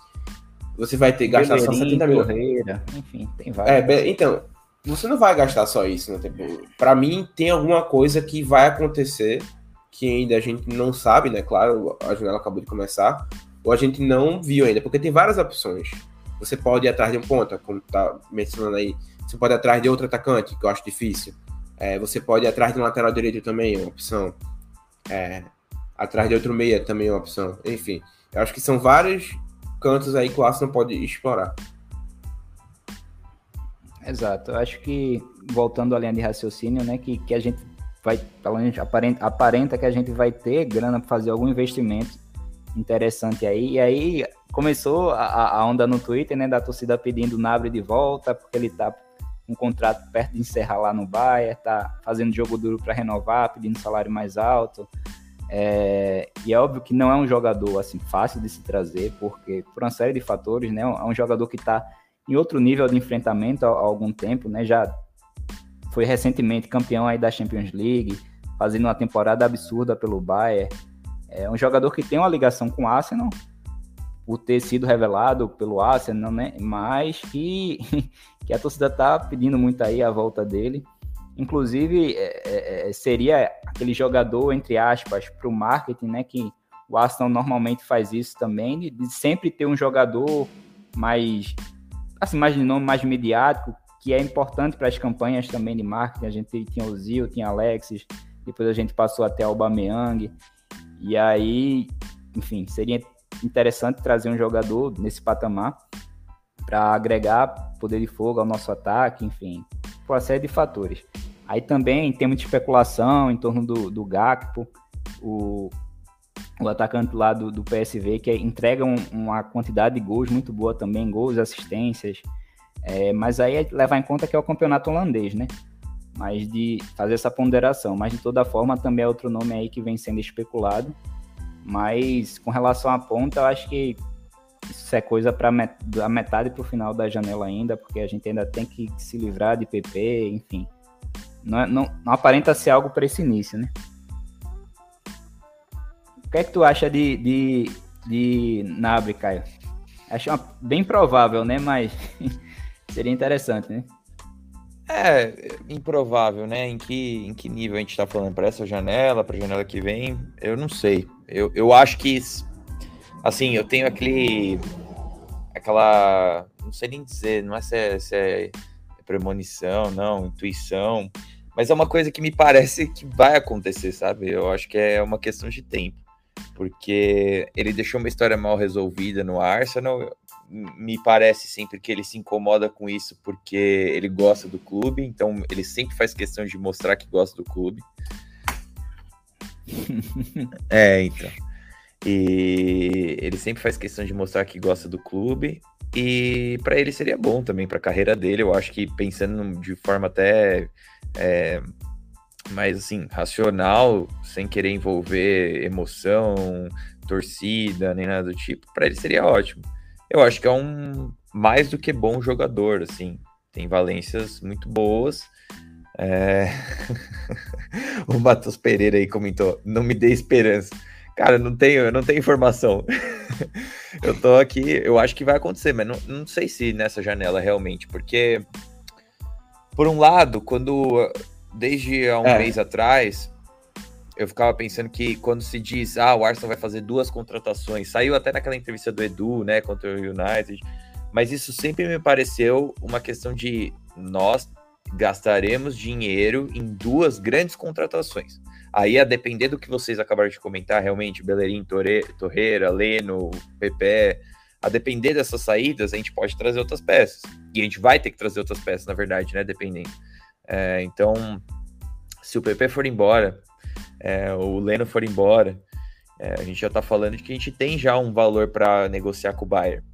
Você vai ter gastar só 70 milhões. Correira, enfim, tem vários. É, então, você não vai gastar só isso, né? Tipo, para mim, tem alguma coisa que vai acontecer que ainda a gente não sabe, né? Claro, a janela acabou de começar, ou a gente não viu ainda, porque tem várias opções. Você pode ir atrás de um ponta, como tá mencionando aí. Você pode ir atrás de outro atacante, que eu acho difícil. É, você pode ir atrás de um lateral direito também, é uma opção. É, atrás de outro meia também é uma opção. Enfim, eu acho que são vários cantos aí que o Arsenal pode explorar. Exato. Eu acho que, voltando à linha de raciocínio, né, que, que a gente vai, pelo menos aparenta, aparenta que a gente vai ter grana para fazer algum investimento interessante aí. E aí começou a, a, onda no Twitter, né, da torcida pedindo o Nabre de volta, porque ele tá um contrato perto de encerrar lá no Bayern, tá fazendo jogo duro para renovar, pedindo salário mais alto. É, e é óbvio que não é um jogador assim fácil de se trazer, porque por uma série de fatores, né, é um jogador que está em outro nível de enfrentamento há, há algum tempo, né, já foi recentemente campeão aí da Champions League, fazendo uma temporada absurda pelo Bayern. É um jogador que tem uma ligação com o Arsenal, por ter sido revelado pelo Arsenal, né? Mas que, que a torcida tá pedindo muito aí a volta dele. Inclusive, é, é, é seria aquele jogador, entre aspas, para o marketing, né? Que o Arsenal normalmente faz isso também, de, sempre ter um jogador mais, assim, mais de nome, mais mediático, que é importante para as campanhas também de marketing. A gente tinha o Zio, tinha Alexis, depois a gente passou até o Aubameyang. E aí, enfim, seria interessante trazer um jogador nesse patamar para agregar poder de fogo ao nosso ataque, enfim, por uma série de fatores. Aí também tem muita especulação em torno do, do Gakpo, o, o atacante lá do, do PSV, que entrega um, uma quantidade de gols muito boa também, gols, assistências, é, mas aí é levar em conta que é o campeonato holandês, né? Mas de fazer essa ponderação. Mas de toda forma, também é outro nome aí que vem sendo especulado. Mas com relação à ponta, eu acho que isso é coisa para a metade para o final da janela ainda, porque a gente ainda tem que se livrar de PP, enfim. Não, é, não, não aparenta ser algo para esse início, né? O que é que tu acha de, de, de Nabre, Caio? Acho uma, bem provável, né? Mas Seria interessante, né? É, improvável, né? Em que, em que nível a gente tá falando? Para essa janela, para janela que vem? Eu não sei. Eu, eu acho que, assim, eu tenho aquele. aquela. Não sei nem dizer, não é se é, se é premonição, não, intuição. Mas é uma coisa que me parece que vai acontecer, sabe? Eu acho que é uma questão de tempo. Porque ele deixou uma história mal resolvida no Arsenal me parece sempre que ele se incomoda com isso porque ele gosta do clube, então ele sempre faz questão de mostrar que gosta do clube. é, então. E ele sempre faz questão de mostrar que gosta do clube. E para ele seria bom também para a carreira dele. Eu acho que pensando de forma até é, mais assim racional, sem querer envolver emoção, torcida nem nada do tipo, para ele seria ótimo. Eu acho que é um mais do que bom jogador, assim. Tem valências muito boas. É... o Matheus Pereira aí comentou: não me dê esperança. Cara, não tenho, eu não tenho informação. eu tô aqui, eu acho que vai acontecer, mas não, não sei se nessa janela realmente, porque por um lado, quando desde há um é. mês atrás, eu ficava pensando que quando se diz, ah, o Arsenal vai fazer duas contratações, saiu até naquela entrevista do Edu, né, contra o United, mas isso sempre me pareceu uma questão de nós gastaremos dinheiro em duas grandes contratações. Aí, a depender do que vocês acabaram de comentar, realmente, Bellerin, Torre, Torreira, Leno, Pepe, a depender dessas saídas, a gente pode trazer outras peças. E a gente vai ter que trazer outras peças, na verdade, né, dependendo. É, então, se o PP for embora, é, o Leno for embora, é, a gente já está falando de que a gente tem já um valor para negociar com o Bayern.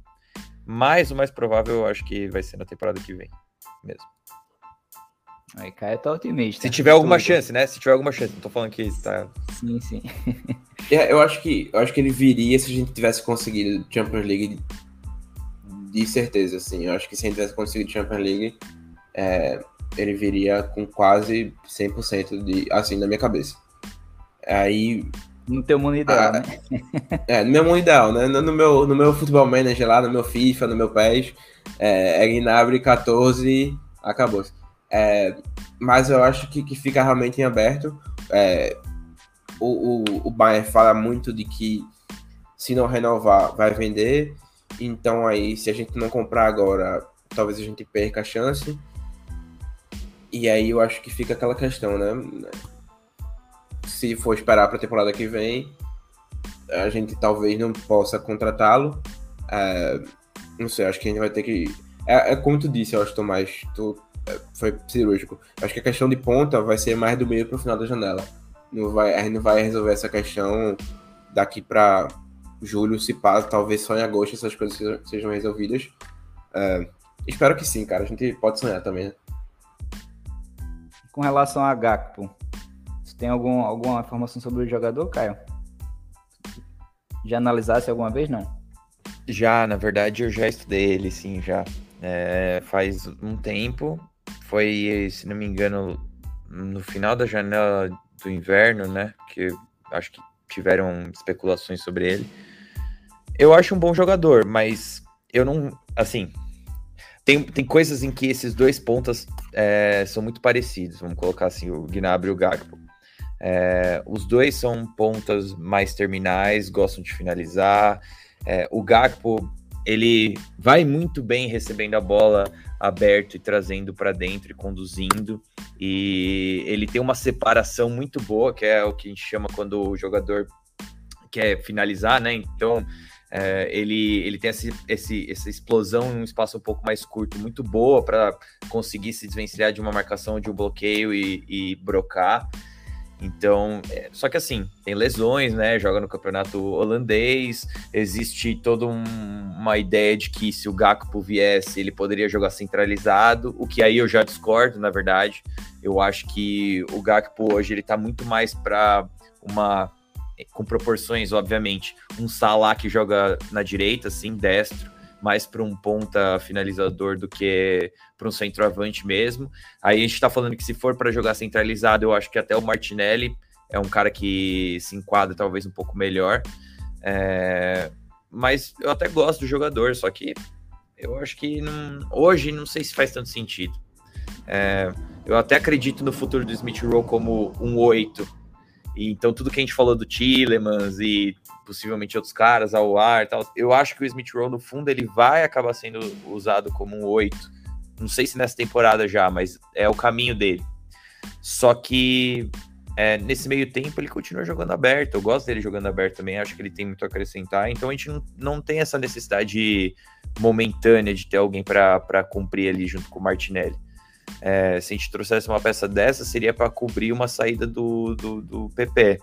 Mas o mais provável eu acho que vai ser na temporada que vem mesmo. Aí Caio tá otimista. Se tiver alguma Tudo. chance, né? Se tiver alguma chance, não tô falando que tá. Sim, sim. é, eu acho que eu acho que ele viria se a gente tivesse conseguido Champions League de certeza, assim. Eu acho que se a gente tivesse conseguido Champions League, é, ele viria com quase 100% de, assim, na minha cabeça. Aí no teu mundo ideal, ah, né? É, no meu mundo ideal, né? No, no, meu, no meu futebol manager lá, no meu FIFA, no meu PES, é, é Gnabry 14, acabou. É, mas eu acho que, que fica realmente em aberto. É, o, o, o Bayern fala muito de que se não renovar, vai vender. Então aí, se a gente não comprar agora, talvez a gente perca a chance. E aí eu acho que fica aquela questão, né? Se for esperar para a temporada que vem, a gente talvez não possa contratá-lo. É, não sei, acho que a gente vai ter que. É, é como tu disse, eu acho, Tomás. Tu foi cirúrgico. Acho que a questão de ponta vai ser mais do meio para o final da janela. Não vai, a gente não vai resolver essa questão daqui para julho, se passa, talvez só em agosto essas coisas sejam resolvidas. Uh, espero que sim, cara. A gente pode sonhar também, né? Com relação a Gakpo, você tem algum, alguma informação sobre o jogador, Caio? Já analisasse alguma vez, não? Já, na verdade, eu já estudei ele, sim, já. É, faz um tempo, foi, se não me engano, no final da janela do inverno, né? Que acho que tiveram especulações sobre ele. Eu acho um bom jogador, mas eu não. Assim. Tem, tem coisas em que esses dois pontas é, são muito parecidos, vamos colocar assim, o Gnabry e o Gakpo. É, os dois são pontas mais terminais, gostam de finalizar. É, o Gakpo ele vai muito bem recebendo a bola aberto e trazendo para dentro e conduzindo. E ele tem uma separação muito boa, que é o que a gente chama quando o jogador quer finalizar, né? Então é, ele, ele tem esse, esse, essa explosão em um espaço um pouco mais curto, muito boa para conseguir se desvencilhar de uma marcação, de um bloqueio e, e brocar. Então, é, só que assim, tem lesões, né? Joga no campeonato holandês. Existe toda um, uma ideia de que se o Gakpo viesse, ele poderia jogar centralizado, o que aí eu já discordo, na verdade. Eu acho que o Gakpo hoje ele tá muito mais para uma com proporções, obviamente, um Salah que joga na direita, assim, destro, mais para um ponta finalizador do que para um centroavante mesmo. Aí a gente está falando que se for para jogar centralizado, eu acho que até o Martinelli é um cara que se enquadra talvez um pouco melhor. É... Mas eu até gosto do jogador, só que eu acho que não... hoje não sei se faz tanto sentido. É... Eu até acredito no futuro do Smith Rowe como um 8. E, então tudo que a gente falou do Tillemans e possivelmente outros caras ao ar tal. Eu acho que o Smith Rowe, no fundo, ele vai acabar sendo usado como um 8. Não sei se nessa temporada já, mas é o caminho dele. Só que é, nesse meio tempo ele continua jogando aberto. Eu gosto dele jogando aberto também, acho que ele tem muito a acrescentar. Então a gente não, não tem essa necessidade momentânea de ter alguém para cumprir ali junto com o Martinelli. É, se a gente trouxesse uma peça dessa, seria para cobrir uma saída do, do, do PP.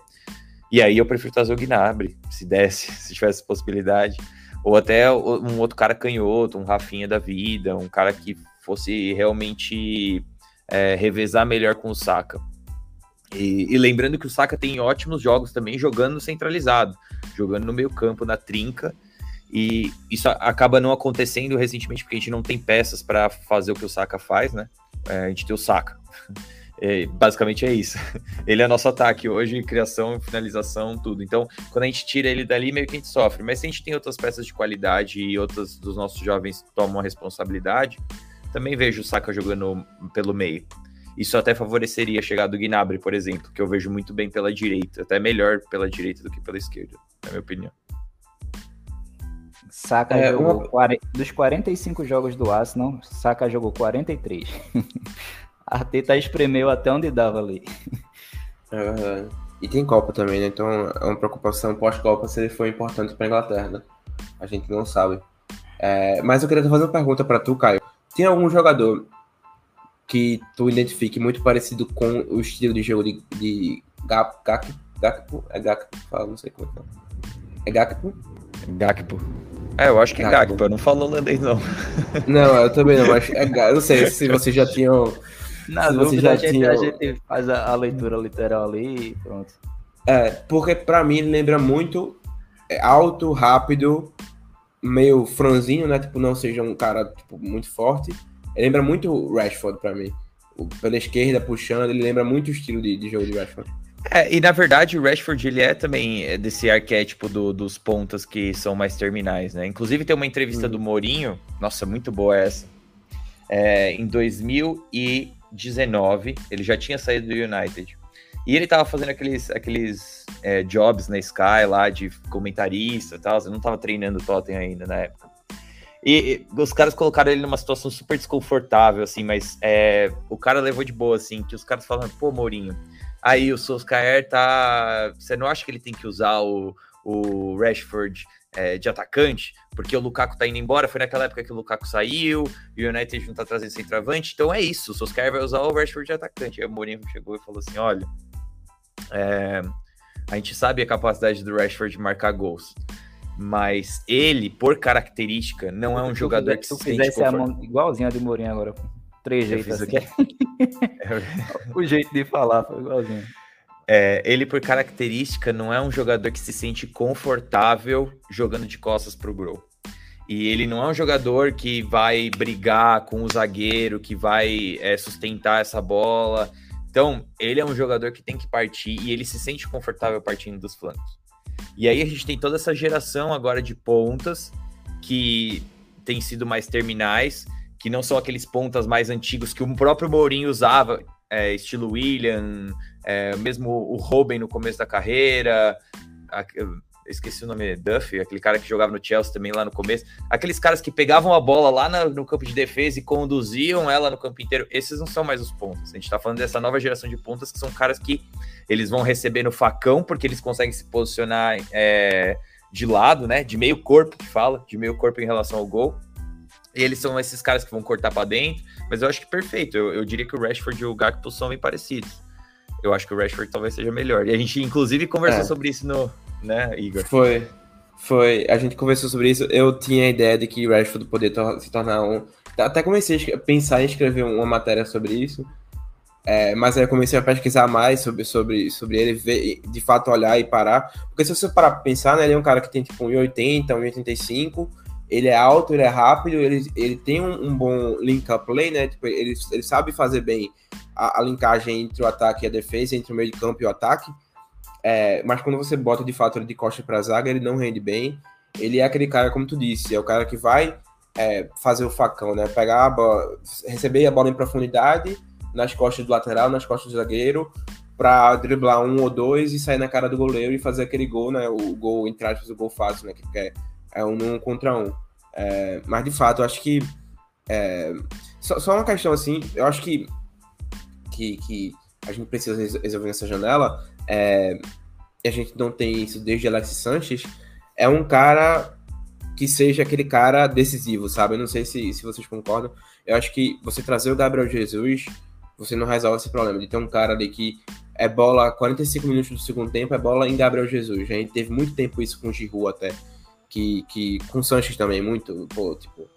E aí eu prefiro trazer o Gnabry, se desse, se tivesse possibilidade. Ou até um outro cara canhoto, um Rafinha da vida, um cara que fosse realmente é, revezar melhor com o Saka. E, e, lembrando que o Saka tem ótimos jogos também jogando centralizado, jogando no meio campo, na trinca. E isso acaba não acontecendo recentemente porque a gente não tem peças para fazer o que o Saka faz, né? É, a gente tem o Saka. É, basicamente é isso. Ele é nosso ataque hoje, criação, finalização, tudo. Então, quando a gente tira ele dali, meio que a gente sofre. Mas se a gente tem outras peças de qualidade e outros dos nossos jovens tomam a responsabilidade, também vejo o Saka jogando pelo meio. Isso até favoreceria a chegada do Gnabry, por exemplo, que eu vejo muito bem pela direita, até melhor pela direita do que pela esquerda, na minha opinião. Saka é, jogou uma... dos 45 jogos do Arsenal, Saka jogou 43. Arteta espremeu até onde dava ali. É E tem Copa também, né? Então é uma preocupação pós-Copa se ele for importante para Inglaterra, né? A gente não sabe. É, mas eu queria fazer uma pergunta para tu, Caio. Tem algum jogador que tu identifique muito parecido com o estilo de jogo de, de Gap, Gakpo? Gakpo? É Gakpo? Fala, não sei como é. É Gakpo? Gakpo. É, eu acho que é Gakpo, eu não falo holandês, não. Não, eu também não, mas é, eu não sei se vocês já tinham Na Se você dúvida, já a gente, tinha- a gente faz a, a leitura literal ali e pronto. É, porque pra mim ele lembra muito é, alto, rápido, meio franzinho, né? Tipo, não seja um cara tipo, muito forte. Ele lembra muito o Rashford pra mim. O- Pela esquerda, puxando, ele lembra muito o estilo de, de jogo de Rashford. É, e na verdade o Rashford ele é também é, desse arquétipo do- dos pontas que são mais terminais, né? Inclusive tem uma entrevista do Mourinho, nossa, muito boa essa. É, em 2019, ele já tinha saído do United. E ele tava fazendo aqueles, aqueles é, jobs na Sky lá de comentarista e tal. Eu não tava treinando o Tottenham ainda na época. E, e os caras colocaram ele numa situação super desconfortável, assim, mas é, o cara levou de boa, assim, que os caras falam, pô, Mourinho, Aí o Solskjaer tá. Você não acha que ele tem que usar o, o Rashford é, de atacante? Porque o Lukaku tá indo embora. Foi naquela época que o Lukaku saiu, e o United não tá trazendo centroavante. Então é isso. O Solskjaer vai usar o Rashford de atacante. Aí o Mourinho chegou e falou assim: olha. é, a gente sabe a capacidade do Rashford de marcar gols. Mas ele, por característica, não é um jogador que se fizesse a mão igualzinha a de Mourinho agora. Três jeitos assim. o jeito de falar foi igualzinho. É, ele, por característica, não é um jogador que se sente confortável jogando de costas pro Grow. E ele não é um jogador que vai brigar com o zagueiro, que vai é, sustentar essa bola. Então, ele é um jogador que tem que partir e ele se sente confortável partindo dos flancos. E aí a gente tem toda essa geração agora de pontas que tem sido mais terminais, que não são aqueles pontas mais antigos que o próprio Mourinho usava, é, estilo William, é, mesmo o Robin no começo da carreira, a- esqueci o nome, Duffy, aquele cara que jogava no Chelsea também lá no começo, aqueles caras que pegavam a bola lá na- no campo de defesa e conduziam ela no campo inteiro, esses não são mais os pontas. A gente tá falando dessa nova geração de pontas que são caras que eles vão receber no facão porque eles conseguem se posicionar é, de lado, né, de meio corpo que fala, de meio corpo em relação ao gol. E eles são esses caras que vão cortar para dentro, mas eu acho que perfeito. Eu, eu diria que o Rashford e o Gakpo são bem parecidos. Eu acho que o Rashford talvez seja melhor. E a gente, inclusive, conversou É. sobre isso no. Né, Igor? Foi. Foi. A gente conversou sobre isso. Eu tinha a ideia de que Rashford poderia tor- se tornar um. Até comecei a pensar em escrever uma matéria sobre isso. É, mas aí eu comecei a pesquisar mais sobre, sobre, sobre ele, ver, de fato olhar e parar. Porque se você parar pra pensar, né, ele é um cara que tem tipo 1,80, 1,85. Ele é alto, ele é rápido, ele, ele tem um, um bom link-up play, né? Tipo, ele, ele sabe fazer bem a, a linkagem entre o ataque e a defesa, entre o meio de campo e o ataque. É, mas quando você bota de fato ele de costa para zaga, ele não rende bem. Ele é aquele cara, como tu disse, é o cara que vai é, fazer o facão, né? Pegar a bola, receber a bola em profundidade nas costas do lateral, nas costas do zagueiro, para driblar um ou dois e sair na cara do goleiro e fazer aquele gol, né? O gol, entre aspas, o gol fácil, né? Que é, é um um contra um. É, mas de fato, eu acho que. é, só, só uma questão assim, eu acho que, que, que a gente precisa res- resolver nessa janela. É, e a gente não tem isso desde Alexis Sanches, é um cara que seja aquele cara decisivo, sabe? Eu não sei se, se vocês concordam. Eu acho que você trazer o Gabriel Jesus, você não resolve esse problema de ter um cara ali que é bola 45 minutos do segundo tempo, é bola em Gabriel Jesus. A gente teve muito tempo isso com o Giroud até, que, que com o Sanches também, muito, pô, tipo,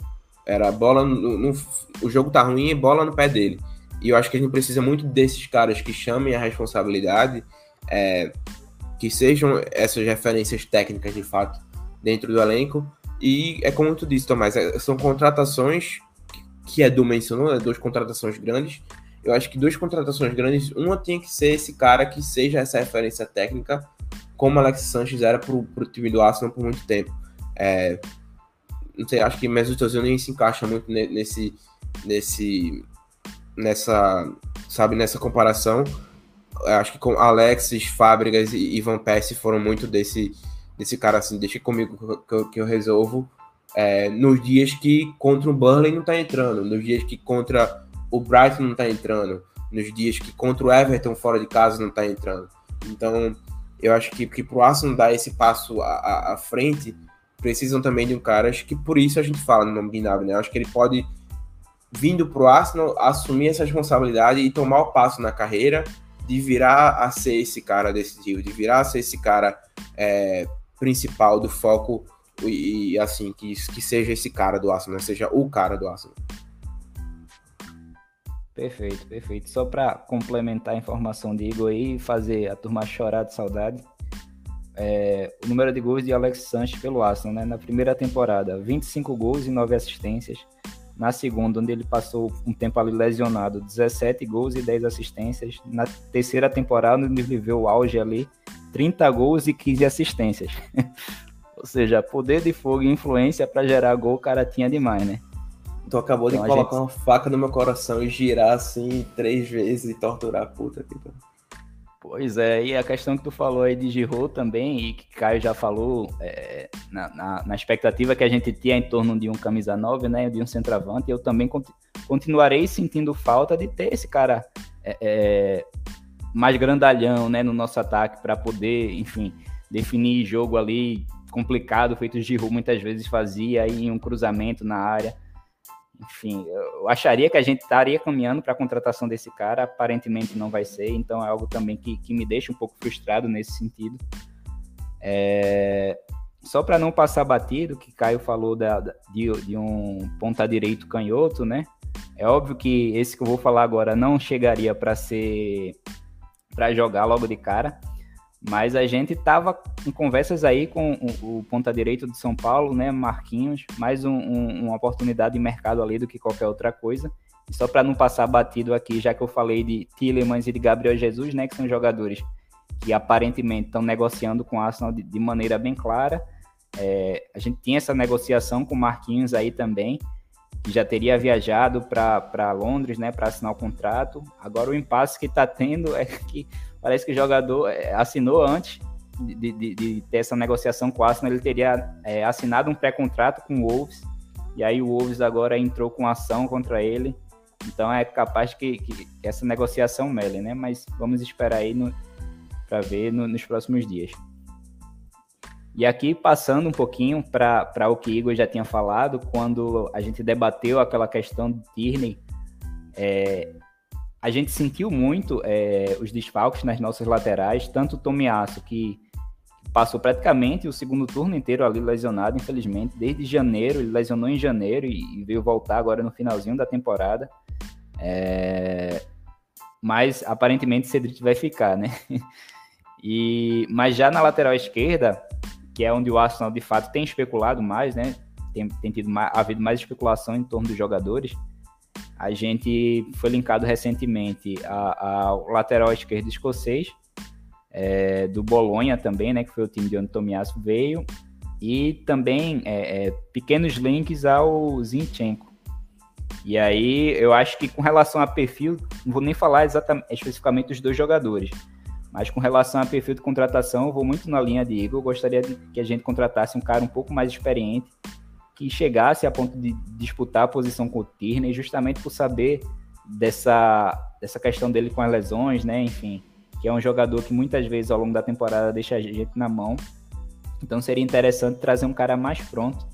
era bola no, no- o jogo tá ruim e bola no pé dele. E eu acho que a gente precisa muito desses caras que chamem a responsabilidade, é, que sejam essas referências técnicas de fato dentro do elenco. E é como tu disse, Tomás, é- são contratações que Edu mencionou, né, duas contratações grandes. Eu acho que duas contratações grandes, uma tinha que ser esse cara que seja essa referência técnica, como Alex Sanches era pro, pro time do Arsenal por muito tempo. É, não sei, acho que Mesut Ozil nem se encaixa muito ne- nesse, nesse, nessa, sabe, nessa comparação. Acho que com Alexis, Fábricas e Ivan Persie foram muito desse, desse cara assim, deixa comigo que eu- que eu, resolvo. É, nos dias que contra o Burnley não tá entrando, nos dias que contra o Brighton não tá entrando, nos dias que contra o Everton fora de casa não tá entrando. Então, eu acho que, que pro Arsenal dar esse passo à- à frente, precisam também de um cara, acho que por isso a gente fala no nome de Gnabry, né? Acho que ele pode, vindo pro Arsenal, assumir essa responsabilidade e tomar o passo na carreira de virar a ser esse cara decisivo, de virar a ser esse cara é, principal do foco e, e, assim, que, que seja esse cara do Arsenal, né? seja o cara do Arsenal. Perfeito, perfeito. Só para complementar a informação de Igor aí e fazer a turma chorar de saudade, é, o número de gols de Alex Sanches pelo Arsenal, né? Na primeira temporada, 25 gols e 9 assistências. Na segunda, onde ele passou um tempo ali lesionado, 17 gols e 10 assistências. Na terceira temporada, onde ele viveu o auge ali, 30 gols e 15 assistências. Ou seja, poder de fogo e influência para gerar gol o cara tinha demais, né? Tu acabou então, de colocar gente... uma faca no meu coração e girar assim três vezes e torturar a puta aqui. Pois é, e a questão que tu falou aí de Giroud também, e que Caio já falou, é, na, na, na, expectativa que a gente tinha em torno de um camisa 9, né, de um centroavante, eu também continuarei sentindo falta de ter esse cara é, é, mais grandalhão, né, no nosso ataque, para poder, enfim, definir jogo ali complicado, feito Giroud muitas vezes fazia, aí um cruzamento na área enfim, eu acharia que a gente estaria caminhando para a contratação desse cara, aparentemente não vai ser, então é algo também que, que me deixa um pouco frustrado nesse sentido. É... Só para não passar batido, que Caio falou da, de, de um ponta direito canhoto, né? É óbvio que esse que eu vou falar agora não chegaria para ser para jogar logo de cara, mas a gente estava em conversas aí com o, o ponta direito de São Paulo, né, Marquinhos, mais um, um, uma oportunidade de mercado ali do que qualquer outra coisa. E só para não passar batido aqui, já que eu falei de Tillemans e de Gabriel Jesus, né, que são jogadores que aparentemente estão negociando com o Arsenal de, de maneira bem clara. É, a gente tinha essa negociação com Marquinhos aí também, que já teria viajado para Londres, né, para assinar o contrato. Agora o impasse que está tendo é que Parece que o jogador é, assinou antes de, de, de, ter essa negociação com o Arsenal, ele teria é, assinado um pré-contrato com o Wolves, e aí o Wolves agora entrou com ação contra ele. Então é capaz que, que, que essa negociação mele, né? Mas vamos esperar aí para ver no, nos próximos dias. E aqui, passando um pouquinho para o que Igor já tinha falado, quando a gente debateu aquela questão de Tierney, é, a gente sentiu muito é, os desfalques nas nossas laterais, tanto o Tomiasso, que passou praticamente o segundo turno inteiro ali lesionado, infelizmente, desde janeiro, ele lesionou em janeiro e, veio voltar agora no finalzinho da temporada. É... Mas aparentemente Cedric vai ficar, né? E, mas já na lateral esquerda, que é onde o Arsenal de fato tem especulado mais, né? Tem, tem tido mais, havido mais especulação em torno dos jogadores a gente foi linkado recentemente ao lateral esquerdo escocês, é, do Bolonha também, né, que foi o time de onde Tomiasso veio, e também é, é, pequenos links ao Zinchenko. E aí eu acho que com relação a perfil, não vou nem falar exatamente, especificamente dos dois jogadores, mas com relação a perfil de contratação, eu vou muito na linha de Igor. Eu gostaria de que a gente contratasse um cara um pouco mais experiente, que chegasse a ponto de disputar a posição com o Tierney, justamente por saber dessa, dessa questão dele com as lesões, né? Enfim, que é um jogador que muitas vezes ao longo da temporada deixa a gente na mão. Então seria interessante trazer um cara mais pronto,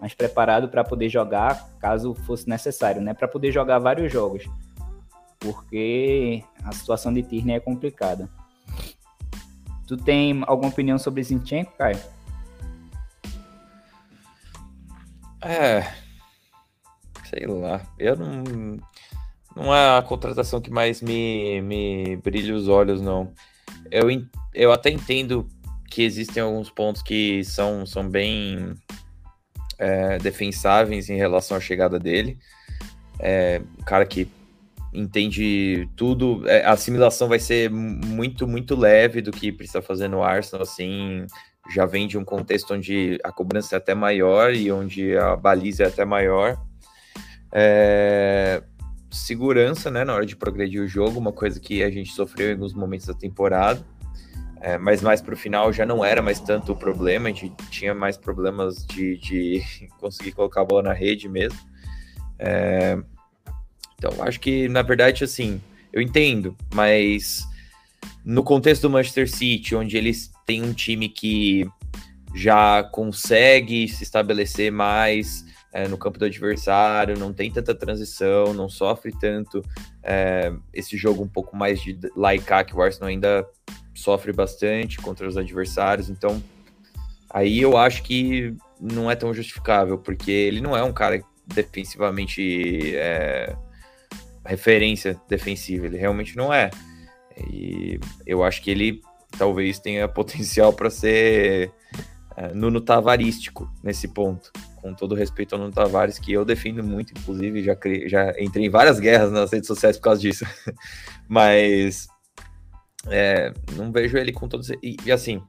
mais preparado para poder jogar, caso fosse necessário, né? Para poder jogar vários jogos, porque a situação de Tierney é complicada. Tu tem alguma opinião sobre Zinchenko, Caio? É. Sei lá. Eu não. Não é a contratação que mais me, me brilha os olhos, não. Eu, eu até entendo que existem alguns pontos que são, são bem é, defensáveis em relação à chegada dele. É, um cara que entende tudo. É, a assimilação vai ser muito, muito leve do que precisa fazer no Arsenal, assim já vem de um contexto onde a cobrança é até maior e onde a baliza é até maior. É... Segurança, né, na hora de progredir o jogo, uma coisa que a gente sofreu em alguns momentos da temporada, é, mas mais para o final já não era mais tanto o problema, a gente tinha mais problemas de, de conseguir colocar a bola na rede mesmo. É... Então, acho que, na verdade, assim, eu entendo, mas no contexto do Manchester City, onde eles têm um time que já consegue se estabelecer mais é, no campo do adversário, não tem tanta transição, não sofre tanto é, esse jogo um pouco mais de laicar que o Arsenal ainda sofre bastante contra os adversários. Então, aí eu acho que não é tão justificável, porque ele não é um cara defensivamente é, referência defensiva, ele realmente não é. E eu acho que ele talvez tenha potencial para ser é, Nuno Tavarístico nesse ponto. Com todo respeito ao Nuno Tavares, que eu defendo muito, inclusive, já, já entrei em várias guerras nas redes sociais por causa disso. Mas é, não vejo ele com todos. E, e, assim,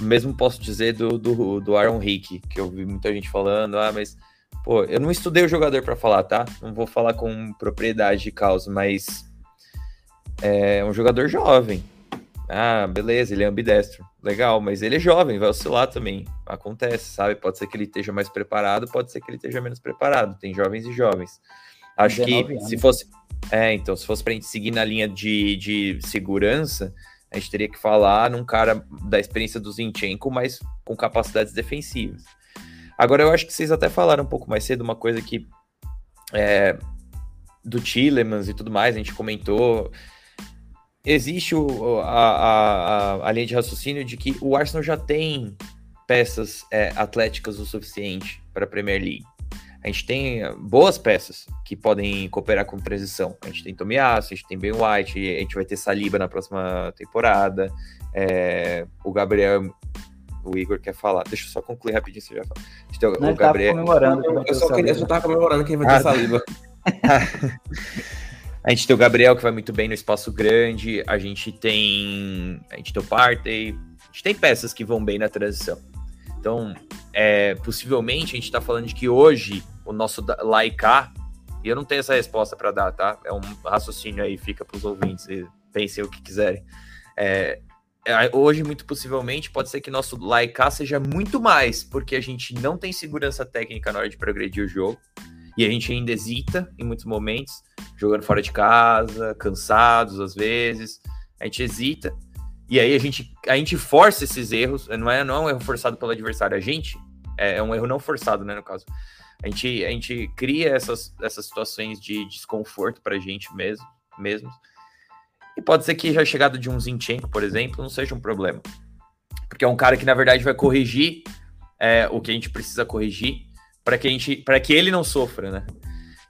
mesmo posso dizer do, do, do Aaron Hick, que eu vi muita gente falando, ah, mas pô, eu não estudei o jogador para falar, tá? Não vou falar com propriedade de causa, mas é um jogador jovem. Ah, beleza, ele é ambidestro. Legal, mas ele é jovem, vai oscilar também. Acontece, sabe? Pode ser que ele esteja mais preparado, pode ser que ele esteja menos preparado. Tem jovens e jovens. Acho que anos. se fosse. É, então, se fosse pra gente seguir na linha de, de segurança, a gente teria que falar num cara da experiência do Zinchenko, mas com capacidades defensivas. Agora, eu acho que vocês até falaram um pouco mais cedo uma coisa que é, do Tillemans e tudo mais, a gente comentou. Existe o, a, a, a, linha de raciocínio de que o Arsenal já tem peças é, atléticas o suficiente para a Premier League. A gente tem boas peças que podem cooperar com transição. A gente tem Tomiasso, a gente tem Ben White, a gente vai ter Saliba na próxima temporada. É, o Gabriel, o Igor quer falar. Deixa eu só concluir rapidinho, você já fala. Tem, o Gabriel. comemorando. Eu, só queria, eu só tava comemorando quem vai ter ah. A gente tem o Gabriel que vai muito bem no espaço grande. A gente tem. A gente tem o Partey. A gente tem peças que vão bem na transição. Então, é, possivelmente a gente está falando de que hoje o nosso Laika, e eu não tenho essa resposta para dar, tá? É um raciocínio aí, fica para os ouvintes, pensem o que quiserem. É, é, hoje, muito possivelmente, pode ser que nosso Laika seja muito mais, porque a gente não tem segurança técnica na hora de progredir o jogo, e a gente ainda hesita em muitos momentos, jogando fora de casa, cansados às vezes, a gente hesita, e aí a gente, a gente força esses erros, não é, não é um erro forçado pelo adversário, a gente, é, é um erro não forçado, né, no caso. A gente, a gente cria essas, essas situações de desconforto pra gente mesmo, mesmos. E pode ser que a chegada de um Zinchenko, por exemplo, não seja um problema. Porque é um cara que, na verdade, vai corrigir é, o que a gente precisa corrigir para que, a gente, que ele não sofra, né?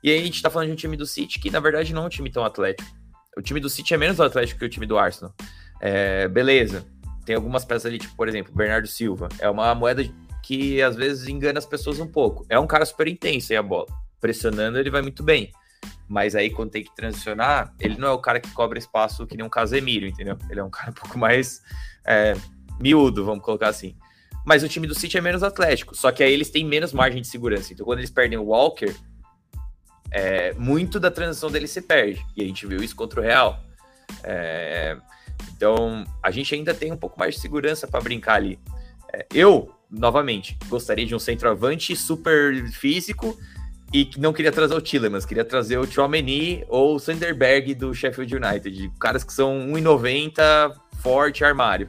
E aí a gente tá falando de um time do City que, na verdade, não é um time tão atlético. O time do City é menos atlético que o time do Arsenal. É, beleza. Tem algumas peças ali, tipo, por exemplo, Bernardo Silva. É uma moeda que às vezes engana as pessoas um pouco. É um cara super intenso aí a bola. Pressionando, ele vai muito bem. Mas aí, quando tem que transicionar, ele não é o cara que cobra espaço que nem um Casemiro, entendeu? Ele é um cara um pouco mais é, miúdo, vamos colocar assim. Mas o time do City é menos atlético. Só que aí eles têm menos margem de segurança. Então, quando eles perdem o Walker, é, muito da transição dele se perde. E a gente viu isso contra o Real. É, então, a gente ainda tem um pouco mais de segurança para brincar ali. É, eu, novamente, gostaria de um centroavante super físico e que não queria trazer o Tillemans, queria trazer o Chouameni ou o Sanderberg do Sheffield United, caras que são 1,90, forte, armário.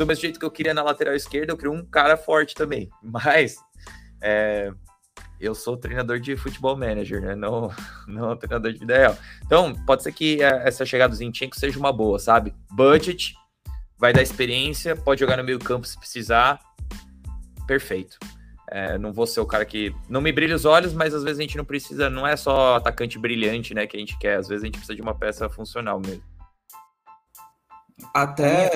Do mesmo jeito que eu queria na lateral esquerda, eu queria um cara forte também. Mas é, eu sou treinador de futebol manager, né? Não, não treinador de vida real. Então, pode ser que é, essa chegada do Zinchenko seja uma boa, sabe? Budget, vai dar experiência, pode jogar no meio campo se precisar. Perfeito. É, não vou ser o cara que não me brilha os olhos, mas às vezes a gente não precisa, não é só atacante brilhante, né, que a gente quer. Às vezes a gente precisa de uma peça funcional mesmo. Até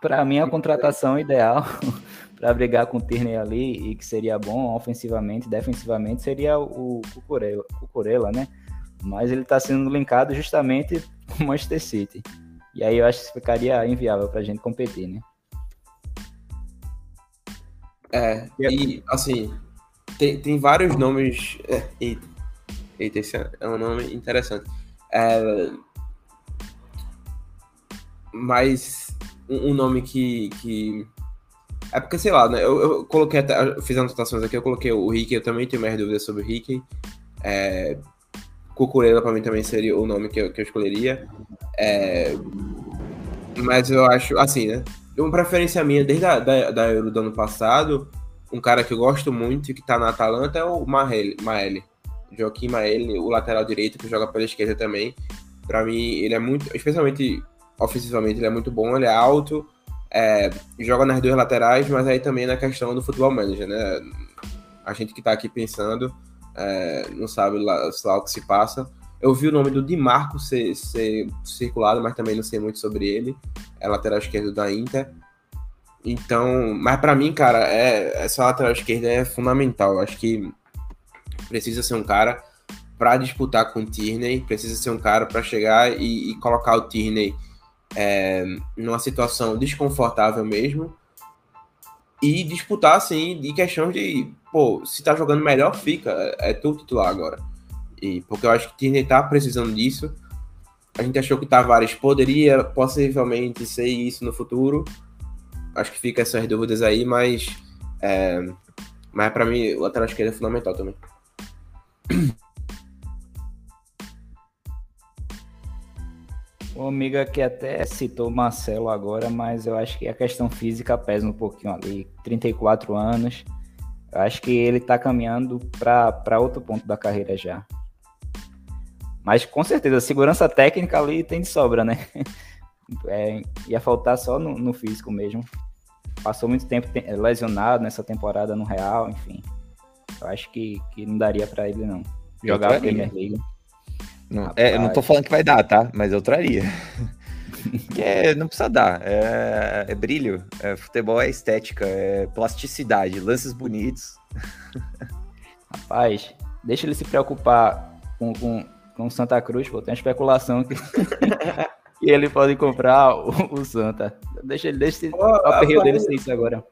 para mim a contratação ideal para brigar com o Tierney ali e que seria bom ofensivamente, defensivamente, seria o Cucurella, Cucurella né? Mas ele está sendo linkado justamente com o Manchester City. E aí eu acho que ficaria inviável para a gente competir, né? É, e assim, tem, tem vários nomes. É, eita, eita, esse é um nome interessante. É, mas um, nome que, que é porque, sei lá, né? Eu, eu coloquei até. Eu fiz anotações aqui, eu coloquei o Rick, eu também tenho mais dúvidas sobre o Rick. É, Cucurella pra mim também seria o nome que eu, que eu escolheria. É, mas eu acho, assim, né? Uma preferência minha desde a da, da Euro do ano passado, um cara que eu gosto muito e que tá na Atalanta é o Maele. Maele. Joaquim Maele, o lateral direito, que joga pela esquerda também. Pra mim, ele é muito, especialmente ofensivamente, ele é muito bom, ele é alto, é, joga nas duas laterais, mas aí também na questão do futebol manager, né? A gente que tá aqui pensando é, não sabe lá, lá, o que se passa. Eu vi o nome do Di Marco ser, ser circulado, mas também não sei muito sobre ele. É lateral esquerdo da Inter. Então, mas para mim, cara, é, essa lateral esquerda é fundamental. Acho que precisa ser um cara para disputar com o Tierney, precisa ser um cara para chegar e, e, colocar o Tierney é, numa situação desconfortável mesmo e disputar assim de questão de, pô, se tá jogando melhor, fica, é, tu titular agora. E porque eu acho que Tierney tá precisando disso. A gente achou que Tavares poderia possivelmente ser isso no futuro. Acho que fica essas dúvidas aí, mas é, mas para mim o lateral esquerdo é fundamental também. O amiga que até citou Marcelo agora, mas eu acho que a questão física pesa um pouquinho ali. 34 anos. Eu acho que ele tá caminhando para outro ponto da carreira já. Mas com certeza, segurança técnica ali tem de sobra, né? É, ia faltar só no, no, físico mesmo. Passou muito tempo lesionado nessa temporada no Real, enfim. Eu acho que, que não daria para ele, não. Jogar a Premier League. Não, é, não tô falando que vai dar, tá? Mas eu traria. é, não precisa dar. É, é brilho. É, futebol é estética, é plasticidade, lances bonitos. Rapaz, deixa ele se preocupar com, com, com Santa Cruz, pô. Tem uma especulação que, que ele pode comprar o, o Santa. Deixa ele, deixa oh, o aperreio dele ser isso agora.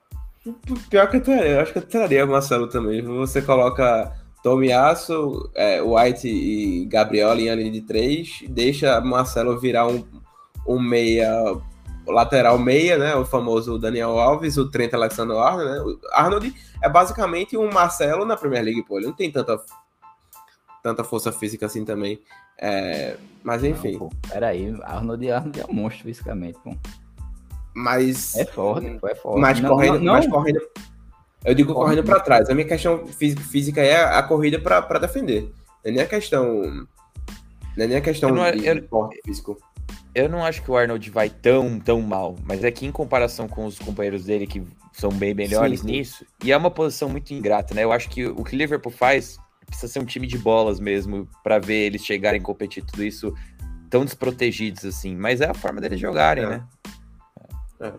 Pior que eu traria, eu acho que eu traria Marcelo também. Você coloca Tomiasso, é, White e Gabriel em linha de três, deixa Marcelo virar um, um meia, lateral meia, né? O famoso Daniel Alves, o Trent Alexander-Arnold, né? O Arnold é basicamente um Marcelo na Premier League, pô. Ele não tem tanta, tanta força física assim também. É, mas enfim. Não, pô, peraí, Arnold, Arnold é um monstro fisicamente, pô. Mas. É forte, pô, é forte. Mas não, correndo, não, mas correndo, eu digo correndo para trás. A minha questão física é a corrida para defender. Não é nem a questão. Não é nem a questão eu não, de, eu, físico. Eu não acho que o Arnold vai tão, tão mal, mas é que em comparação com os companheiros dele que são bem melhores sim, sim. nisso, e é uma posição muito ingrata, né? Eu acho que o que o Liverpool faz precisa ser um time de bolas mesmo para ver eles chegarem a competir tudo isso tão desprotegidos assim, mas é a forma deles jogarem, é. né? É.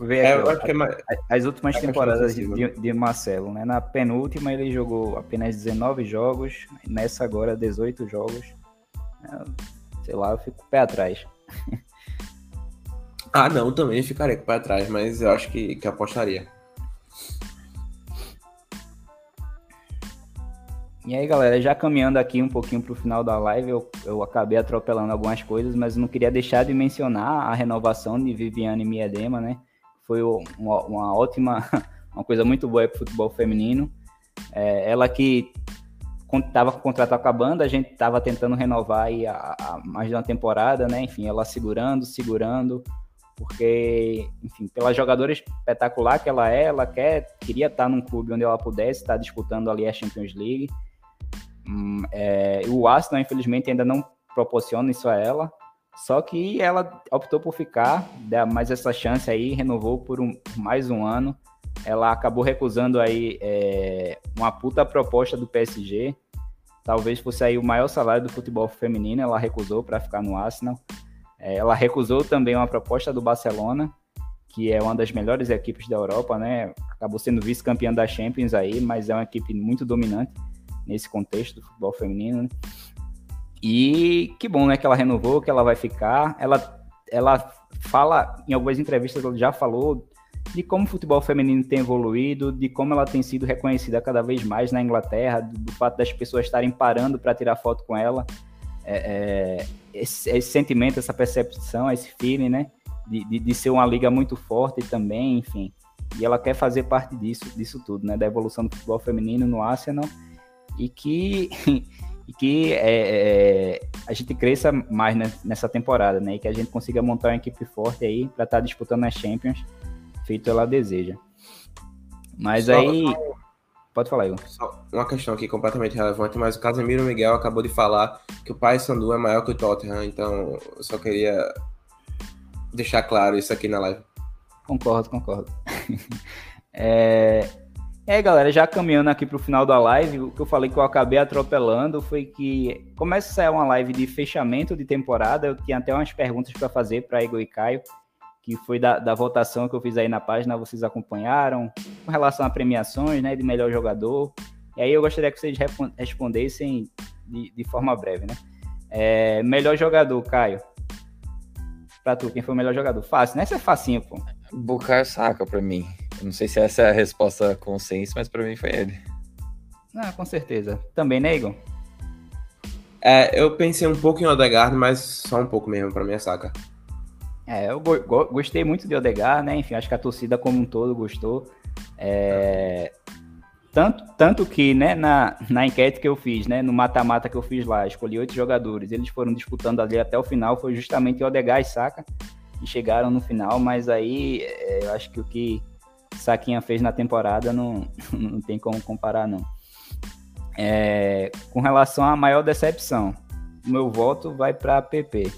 Ver é, aqui, é, mais... as últimas temporadas de, de, Marcelo, né? Na penúltima ele jogou apenas 19 jogos, nessa agora 18 jogos. É, sei lá, eu fico pé atrás. ah, não, também ficaria com o pé atrás, mas eu acho que, que apostaria. E aí, galera, já caminhando aqui um pouquinho para o final da live, eu, eu acabei atropelando algumas coisas, mas não queria deixar de mencionar a renovação de Viviane Miedema, né? Foi uma, uma ótima, uma coisa muito boa para o futebol feminino. É, ela que estava com o contrato acabando, a gente estava tentando renovar aí a, a, mais de uma temporada, né? Enfim, ela segurando, segurando, porque, enfim, pela jogadora espetacular que ela é, ela quer, queria estar num clube onde ela pudesse estar disputando ali a Champions League. Hum, é, o Arsenal, infelizmente, ainda não proporciona isso a ela. Só que ela optou por ficar, dá mais essa chance aí, renovou por, um, mais um ano. Ela acabou recusando aí é, uma puta proposta do PSG. Talvez fosse aí o maior salário do futebol feminino, ela recusou para ficar no Arsenal. É, ela recusou também uma proposta do Barcelona, que é uma das melhores equipes da Europa, né? Acabou sendo vice-campeã da Champions aí, mas é uma equipe muito dominante nesse contexto do futebol feminino. Né? E que bom, né, que ela renovou, que ela vai ficar. Ela, ela fala, em algumas entrevistas, ela já falou de como o futebol feminino tem evoluído, de como ela tem sido reconhecida cada vez mais na Inglaterra, do, do fato das pessoas estarem parando para tirar foto com ela. É, é, esse, esse, sentimento, essa percepção, esse feeling, né? De, de, de, ser uma liga muito forte também, enfim. E ela quer fazer parte disso, disso tudo, né? Da evolução do futebol feminino no Arsenal e que, e que é, é, a gente cresça mais nessa temporada, né? E que a gente consiga montar uma equipe forte aí para estar tá disputando as Champions, feito ela deseja. Mas só, aí. Pode falar, Igor. Só uma questão aqui completamente relevante, mas o Casemiro Miguel acabou de falar que o Pai Sandu é maior que o Tottenham, então eu só queria deixar claro isso aqui na live. Concordo, concordo. é, Aí, galera, já caminhando aqui para o final da live, o que eu falei que eu acabei atropelando foi que começa a sair uma live de fechamento de temporada. Eu tinha até umas perguntas para fazer para Igor e Caio, que foi da, da, votação que eu fiz aí na página, vocês acompanharam, com relação a premiações, né, de melhor jogador. E aí eu gostaria que vocês respondessem de, de forma breve, né? É, melhor jogador, Caio. Pra tu, quem foi o melhor jogador? Fácil, né? Isso é facinho, pô. Bucar saca pra mim. Não sei se essa é a resposta consenso, mas pra mim foi ele. Ah, com certeza. Também, né, Igor? É, eu pensei um pouco em Odegaard, mas só um pouco mesmo pra minha saca. É, eu go gostei muito de Odegaard, né? Enfim, acho que a torcida como um todo gostou. É... Tanto, tanto que, né, na, na enquete que eu fiz, né, no mata-mata que eu fiz lá, escolhi oito jogadores, eles foram disputando ali até o final, foi justamente Odegaard e Saka, e chegaram no final, mas aí é, eu acho que o que Saquinha fez na temporada não, não tem como comparar, não. É, com relação à maior decepção, o meu voto vai para PP.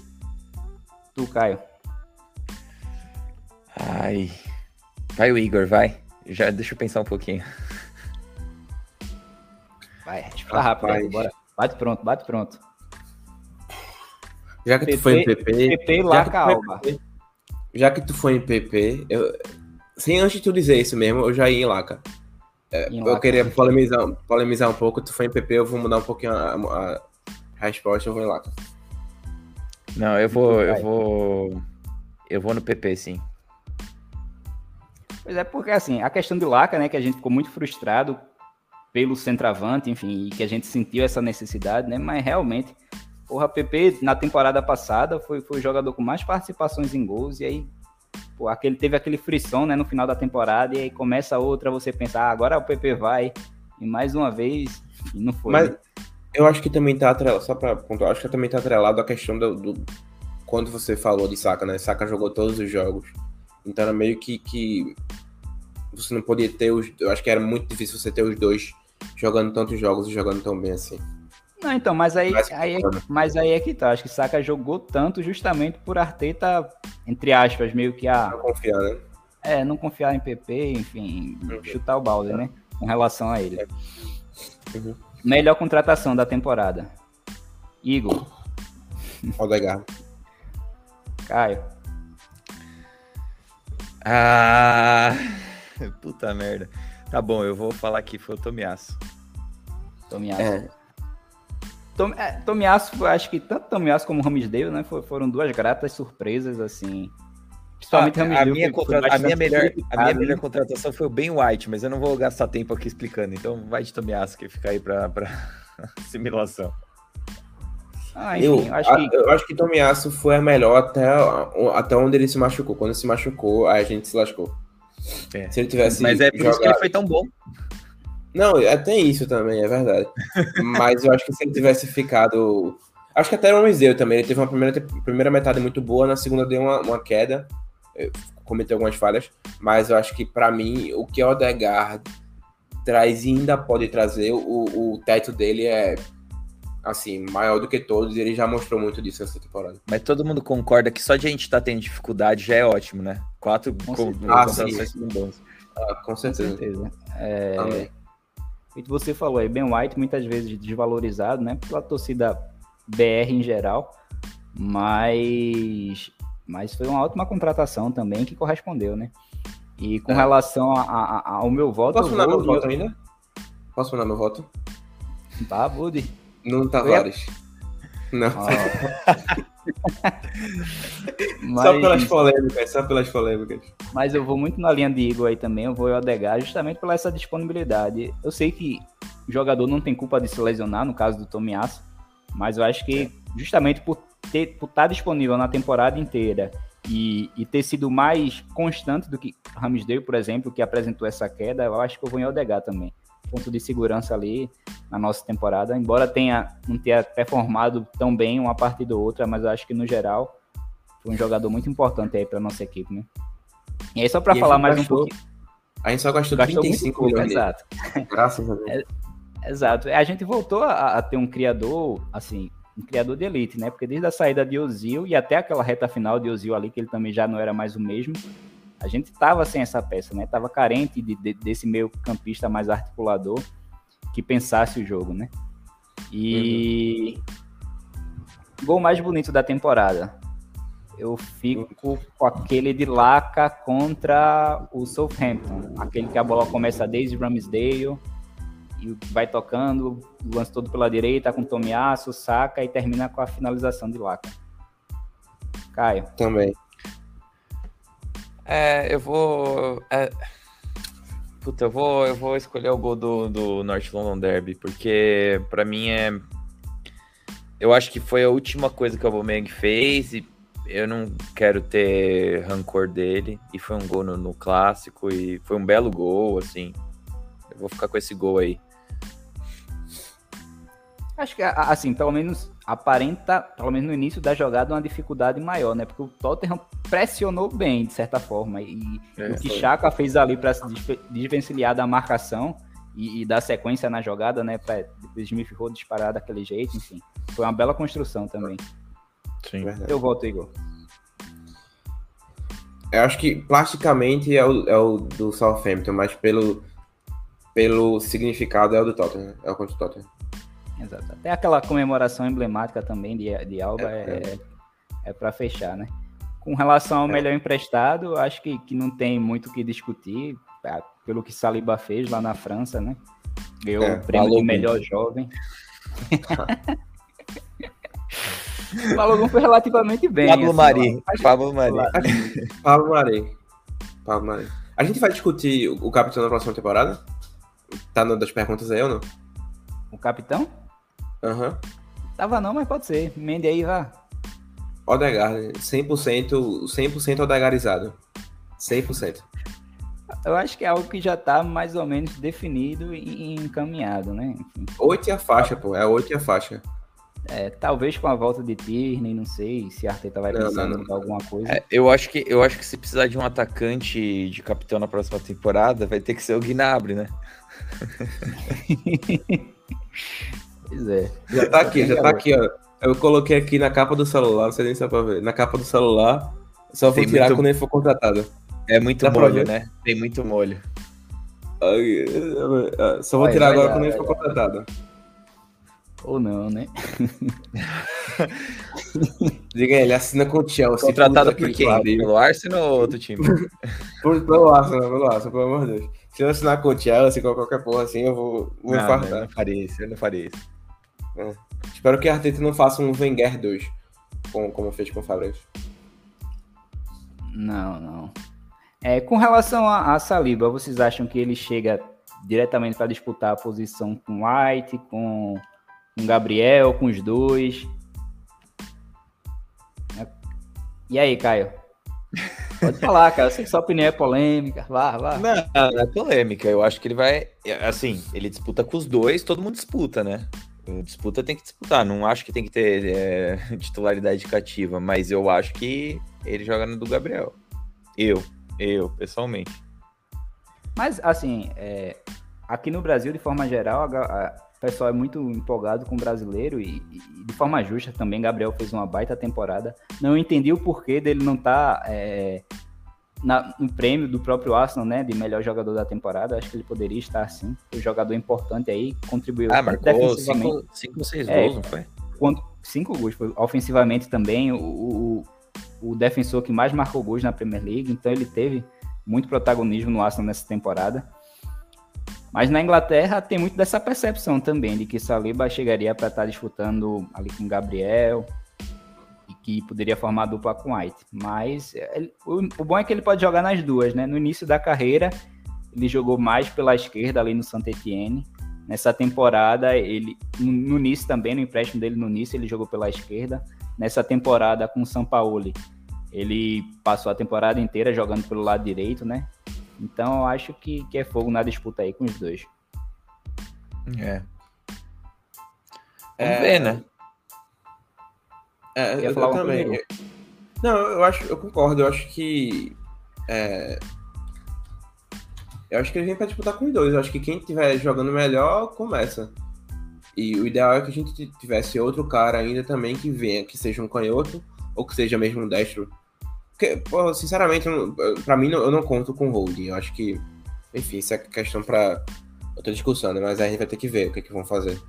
Tu, Caio. Ai. Vai o Igor, vai. Já deixa eu pensar um pouquinho. Vai, fala rápido, aí, bora. Bate pronto, bate pronto. Já que PP, tu foi em PP. PP lá, calma. Já que tu foi em PP, eu, sem antes de tu dizer isso mesmo, eu já ia em Laca. É, em eu Laca, queria polemizar, polemizar um pouco. Tu foi em PP, eu vou mudar um pouquinho a, a, a resposta, eu vou em Laca. Não, eu vou, eu vou, eu vou no PP, sim. Pois é, porque assim, a questão de Laca, né, que a gente ficou muito frustrado pelo centroavante, enfim, e que a gente sentiu essa necessidade, né, mas realmente, porra, PP na temporada passada foi, foi o jogador com mais participações em gols, e aí, pô, aquele, teve aquele frição, né, no final da temporada, e aí começa outra, você pensar, ah, agora o PP vai, e mais uma vez, não foi. Mas eu acho que também tá atrelado, só pra pontuar, acho que também tá atrelado a questão do, do quando você falou de Saka, né, Saka jogou todos os jogos, então era meio que, que você não podia ter os. Eu acho que era muito difícil você ter os dois jogando tantos jogos e jogando tão bem assim. Não, então, mas aí, aí, é, mas aí é que tá. Acho que Saka jogou tanto justamente por Arteta, entre aspas, meio que a. Não confiar, né? É, não confiar em PP, enfim, uhum. chutar o balde, né? Com relação a ele. Uhum. Melhor contratação da temporada. Igor. Odegaard. Caio. Ah. Puta merda. Tá bom, eu vou falar aqui, foi o Tomiasso. Tomiasso. É. Tom, é, Tomiasso, acho que tanto Tomiasso como Ramsdale, né, foram duas gratas surpresas, assim. Principalmente ah, a, minha contra... a, minha melhor, a minha melhor contratação foi o Ben White, mas eu não vou gastar tempo aqui explicando, então vai de Tomiasso que fica aí pra, pra simulação. Ah, enfim, eu, acho que... eu acho que Tomiasso foi a melhor até, até onde ele se machucou. Quando ele se machucou, aí a gente se lascou. É. Se ele tivesse. Mas é por jogado... isso que ele foi tão bom. Não, tem isso também, é verdade. Mas eu acho que se ele tivesse ficado. Acho que até o Ramsdale também. Ele teve uma primeira, primeira metade muito boa, na segunda deu uma, uma queda. Cometeu algumas falhas. Mas eu acho que, para mim, o que o Odegaard traz e ainda pode trazer, o, o teto dele é assim, maior do que todos, e ele já mostrou muito disso essa temporada. Mas todo mundo concorda que só de a gente estar tá tendo dificuldade já é ótimo, né? Quatro com, com, ah, bons. Ah, com certeza. Com certeza. É... E você falou aí, Ben White muitas vezes desvalorizado, né? Pela torcida BR em geral, mas, mas foi uma ótima contratação também que correspondeu, né? E com é. relação a, a, ao meu voto. Posso mandar meu voto ainda? Posso mandar meu voto? Tá, Budi. Nuno Tavares. Não. Mas... Só pelas polêmicas, só pelas polêmicas. Mas eu vou muito na linha de Igor aí também, eu vou Odegar justamente pela essa disponibilidade. Eu sei que o jogador não tem culpa de se lesionar, no caso do Tomiasso, mas eu acho que justamente por ter por estar tá disponível na temporada inteira e, e ter sido mais constante do que Ramsdale, por exemplo, que apresentou essa queda, eu acho que eu vou em Odegar também ponto de segurança ali na nossa temporada, embora tenha não tenha performado tão bem uma partida ou outra, mas eu acho que no geral foi um jogador muito importante aí para nossa equipe, né? E aí só para falar mais gastou, um pouquinho. A gente só gastou, gastou 35 milhões. Exato. Graças a Deus. É, exato. A gente voltou a, a, ter um criador, assim, um criador de elite, né? Porque desde a saída de Ozil e até aquela reta final de Ozil ali, que ele também já não era mais o mesmo, A gente tava sem essa peça, né? Tava carente de, de, desse meio campista mais articulador que pensasse o jogo, né? E uhum. gol mais bonito da temporada. Eu fico com aquele de Laca contra o Southampton, aquele que a bola começa desde Ramsdale e vai tocando, lance todo pela direita com Tomiasso, saca e termina com a finalização de Laca. Caio. Também. É, eu vou. É... Puta, eu vou, eu vou escolher o gol do, do North London Derby, porque para mim é. Eu acho que foi a última coisa que o Aubameyang fez e eu não quero ter rancor dele. E foi um gol no, no clássico e foi um belo gol, assim. Eu vou ficar com esse gol aí. Acho que, assim, pelo menos aparenta, pelo menos no início da jogada, uma dificuldade maior, né? Porque o Tottenham pressionou bem, de certa forma. E é, o que. Chaka fez ali para se desvencilhar da marcação e, e dar sequência na jogada, né? Pra depois Smith Rowe disparar daquele jeito, enfim. Foi uma bela construção também. Sim. Eu volto, Igor. Eu acho que plasticamente é o, é o do Southampton, mas pelo, pelo significado é o do Tottenham. É o contra o Tottenham. Exato. Até aquela comemoração emblemática também de, de Alba é, é, é, é para fechar, né? Com relação ao é. melhor emprestado, acho que, que não tem muito o que discutir, é, pelo que Saliba fez lá na França, né? Ganhou é, o prêmio de melhor jovem. o Balogun foi relativamente bem. Pablo assim, Mari. Pablo Mari. Pablo Mari. Pablo Mari. A gente vai discutir o capitão da próxima temporada? Tá no das perguntas aí ou não? O capitão? Aham. Uhum. Tava não, mas pode ser. Mende aí, vá. Odegaard, 100%, 100% odegarizado. 100%. Eu acho que é algo que já tá mais ou menos definido e encaminhado, né? Enfim. 8 e a faixa, pô. É 8 e a faixa. É, talvez com a volta de Tierney, não sei se a Arteta vai pensar em alguma coisa. É, eu, acho que, eu acho que se precisar de um atacante de capitão na próxima temporada, vai ter que ser o Gnabry, né? Pois é. Já tá aqui, já tá aqui, ó. Eu coloquei aqui na capa do celular, não sei nem se dá pra ver. Na capa do celular, só vou Tem tirar muito... quando ele for contratado. É muito dá molho, né? Tem muito molho. Só vou vai, tirar vai, agora vai, quando ele for contratado. Ou não, né? Diga aí, ele assina com o Chelsea. Contratado por quem? Pelo Arsenal ou outro time? pelo Arsenal, pelo Arsenal, pelo amor de Deus. Se eu assinar com o Chelsea, com qualquer porra assim, eu vou, vou não, infartar. Eu não faria isso, eu não faria isso. É. Espero que a Arteta não faça um Wenger 2, como, como fez com o Fabrício. Não, não. É, com relação a, a, Saliba, vocês acham que ele chega diretamente para disputar a posição com White, com, com Gabriel, com os dois? É. E aí, Caio? Pode falar, cara. Eu sei que sua opinião é polêmica. Vá, vá. Não, não é polêmica. Eu acho que ele vai. Assim, ele disputa com os dois, todo mundo disputa, né? Disputa tem que disputar. Não acho que tem que ter é, titularidade cativa, mas eu acho que ele joga no do Gabriel. Eu, eu, pessoalmente. Mas, assim, é, aqui no Brasil, de forma geral, o pessoal é muito empolgado com o brasileiro e, e, de forma justa também. Gabriel fez uma baita temporada. Não entendi o porquê dele não estar tá, é, no prêmio do próprio Arsenal, né? De melhor jogador da temporada. Acho que ele poderia estar assim. Um jogador importante aí, contribuiu. Ah, marcou cinco, cinco seis é, gols, não foi? Quando, cinco gols. Foi, ofensivamente também, o, o, o defensor que mais marcou gols na Premier League. Então ele teve muito protagonismo no Arsenal nessa temporada. Mas na Inglaterra tem muito dessa percepção também de que Saliba chegaria para estar tá disputando ali com Gabriel que poderia formar dupla com White. Mas ele, o, o, bom é que ele pode jogar nas duas, né? No início da carreira ele jogou mais pela esquerda ali no Saint Etienne. Nessa temporada ele no, no Nice também, no empréstimo dele no Nice ele jogou pela esquerda. Nessa temporada com o São Paulo ele passou a temporada inteira jogando pelo lado direito, né? Então eu acho que, que é fogo na disputa aí com os dois. É. Vamos é... ver, né? É, eu, eu também. Não, eu acho, eu concordo. Eu acho que. É... Eu acho que ele vem para disputar com os dois. Eu acho que quem estiver jogando melhor começa. E o ideal é que a gente tivesse outro cara ainda também que venha, que seja um canhoto ou que seja mesmo um destro Porque, pô, sinceramente, para mim, eu não conto com holding. Eu acho que, enfim, isso é questão para outra discussão, né? Mas a gente vai ter que ver o que, é que vão fazer.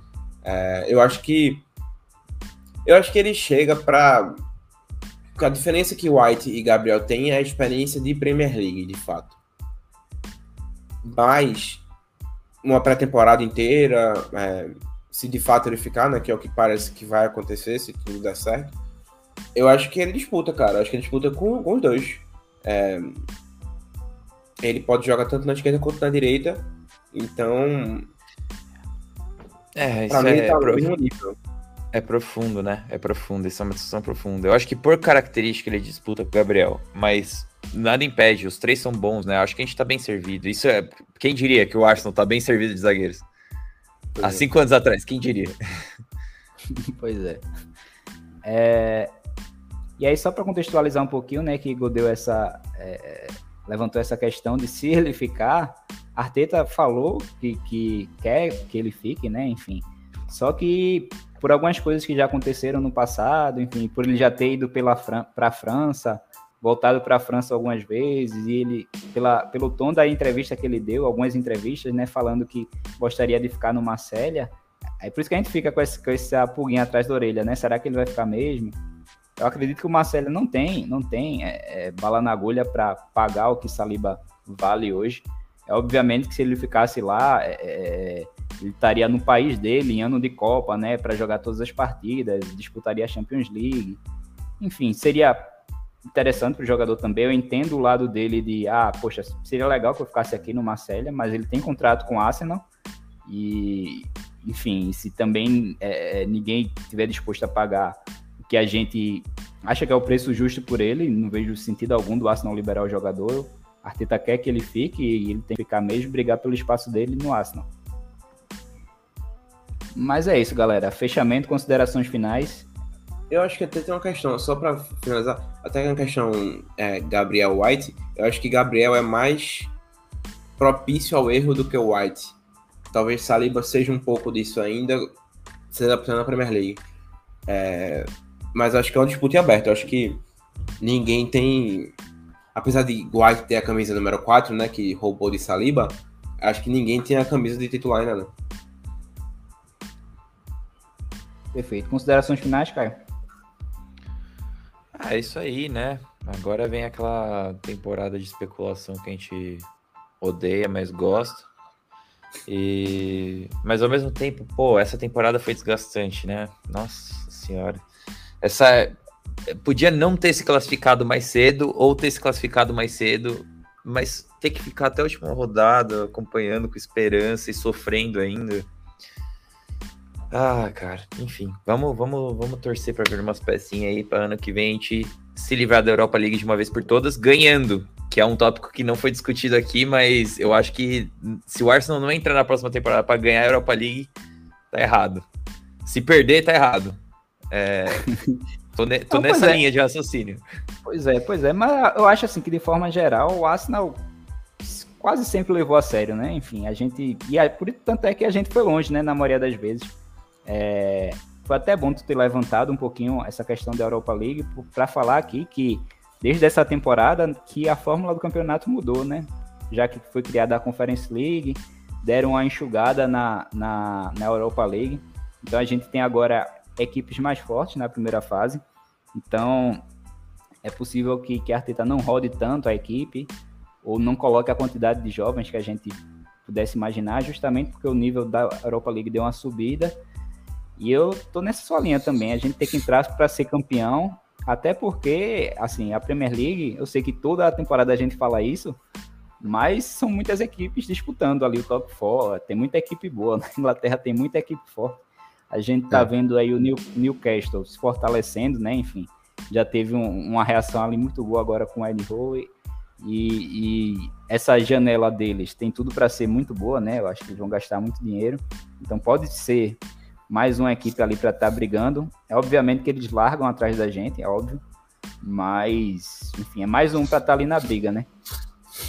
É, eu acho que. Eu acho que ele chega para a diferença que White e Gabriel têm é a experiência de Premier League, de fato. Mas uma pré-temporada inteira, é, se de fato ele ficar, né, que é o que parece que vai acontecer, se tudo der certo, eu acho que ele disputa, cara. Eu acho que ele disputa com, com os dois. É, ele pode jogar tanto na esquerda quanto na direita. Então. É, isso mim, é, tá pro... nível. É profundo, né? É profundo. Isso é uma discussão profunda. Eu acho que por característica ele disputa com o Gabriel, mas nada impede. Os três são bons, né? Eu acho que a gente tá bem servido. Isso é. Quem diria que o Arsenal tá bem servido de zagueiros? Pois Há é. cinco anos atrás, quem diria? pois é. é. E aí, só para contextualizar um pouquinho, né, que Godeu essa, é, levantou essa questão de se ele ficar, Arteta falou que, que quer que ele fique, né, enfim. Só que por algumas coisas que já aconteceram no passado, enfim, por ele já ter ido para Fran a França, voltado para a França algumas vezes, e ele, pela, pelo tom da entrevista que ele deu, algumas entrevistas, né, falando que gostaria de ficar no Marselha, é por isso que a gente fica com, esse, com essa pulguinha atrás da orelha, né? Será que ele vai ficar mesmo? Eu acredito que o Marcelo não tem, não tem é, é, bala na agulha para pagar o que Saliba vale hoje. É obviamente que se ele ficasse lá, é, é, ele estaria no país dele em ano de Copa, né, para jogar todas as partidas, disputaria a Champions League. Enfim, seria interessante para o jogador também. Eu entendo o lado dele de, ah, poxa, seria legal que eu ficasse aqui no Marcelo, mas ele tem contrato com o Arsenal e, enfim, se também é, ninguém tiver disposto a pagar que a gente acha que é o preço justo por ele, não vejo sentido algum do Arsenal liberar o jogador. Arteta quer que ele fique e ele tem que ficar mesmo, brigar pelo espaço dele no Arsenal. Mas é isso, galera. Fechamento, considerações finais. Eu acho que até tem uma questão, só para finalizar, até uma questão é, Gabriel White, eu acho que Gabriel é mais propício ao erro do que o White. Talvez Saliba seja um pouco disso ainda, se adaptando na Premier League. É, mas acho que é uma disputa aberta. Eu acho que ninguém tem. Apesar de White ter a camisa número 4, né? Que roubou de Saliba, acho que ninguém tem a camisa de titular ainda, né? Perfeito. Considerações finais, Caio? Ah, é isso aí, né? Agora vem aquela temporada de especulação que a gente odeia, mas gosta. E mas ao mesmo tempo, pô, essa temporada foi desgastante, né? Nossa senhora. Essa podia não ter se classificado mais cedo ou ter se classificado mais cedo, mas ter que ficar até a última rodada acompanhando com esperança e sofrendo ainda. Ah, cara, enfim, vamos, vamos, vamos torcer para ver umas pecinhas aí para ano que vem a gente se livrar da Europa League de uma vez por todas, ganhando, que é um tópico que não foi discutido aqui, mas eu acho que se o Arsenal não entrar na próxima temporada para ganhar a Europa League, tá errado. Se perder, tá errado. É, tô, ne, tô nessa é. linha de raciocínio. Pois é, pois é, mas eu acho assim que de forma geral o Arsenal quase sempre levou a sério, né? Enfim, a gente. E aí, por tanto é que a gente foi longe, né? Na maioria das vezes. É, foi até bom tu ter levantado um pouquinho essa questão da Europa League para falar aqui que desde essa temporada que a fórmula do campeonato mudou, né? Já que foi criada a Conference League, deram uma enxugada na, na, na Europa League. Então a gente tem agora equipes mais fortes na primeira fase. Então, é possível que, que a Arteta não rode tanto a equipe ou não coloque a quantidade de jovens que a gente pudesse imaginar, justamente porque o nível da Europa League deu uma subida. E eu tô nessa sua linha também. A gente tem que entrar para ser campeão, até porque, assim, a Premier League, eu sei que toda a temporada a gente fala isso, mas são muitas equipes disputando ali o top 4. Tem muita equipe boa. Na Inglaterra tem muita equipe forte. A gente está é. vendo aí o New, Newcastle se fortalecendo, né? Enfim, já teve um, uma reação ali muito boa agora com o Ed Howe. E, e, essa janela deles tem tudo para ser muito boa, né? Eu acho que eles vão gastar muito dinheiro. Então pode ser mais uma equipe ali para estar tá brigando. É obviamente que eles largam atrás da gente, é óbvio. Mas, enfim, é mais um para estar tá ali na briga, né?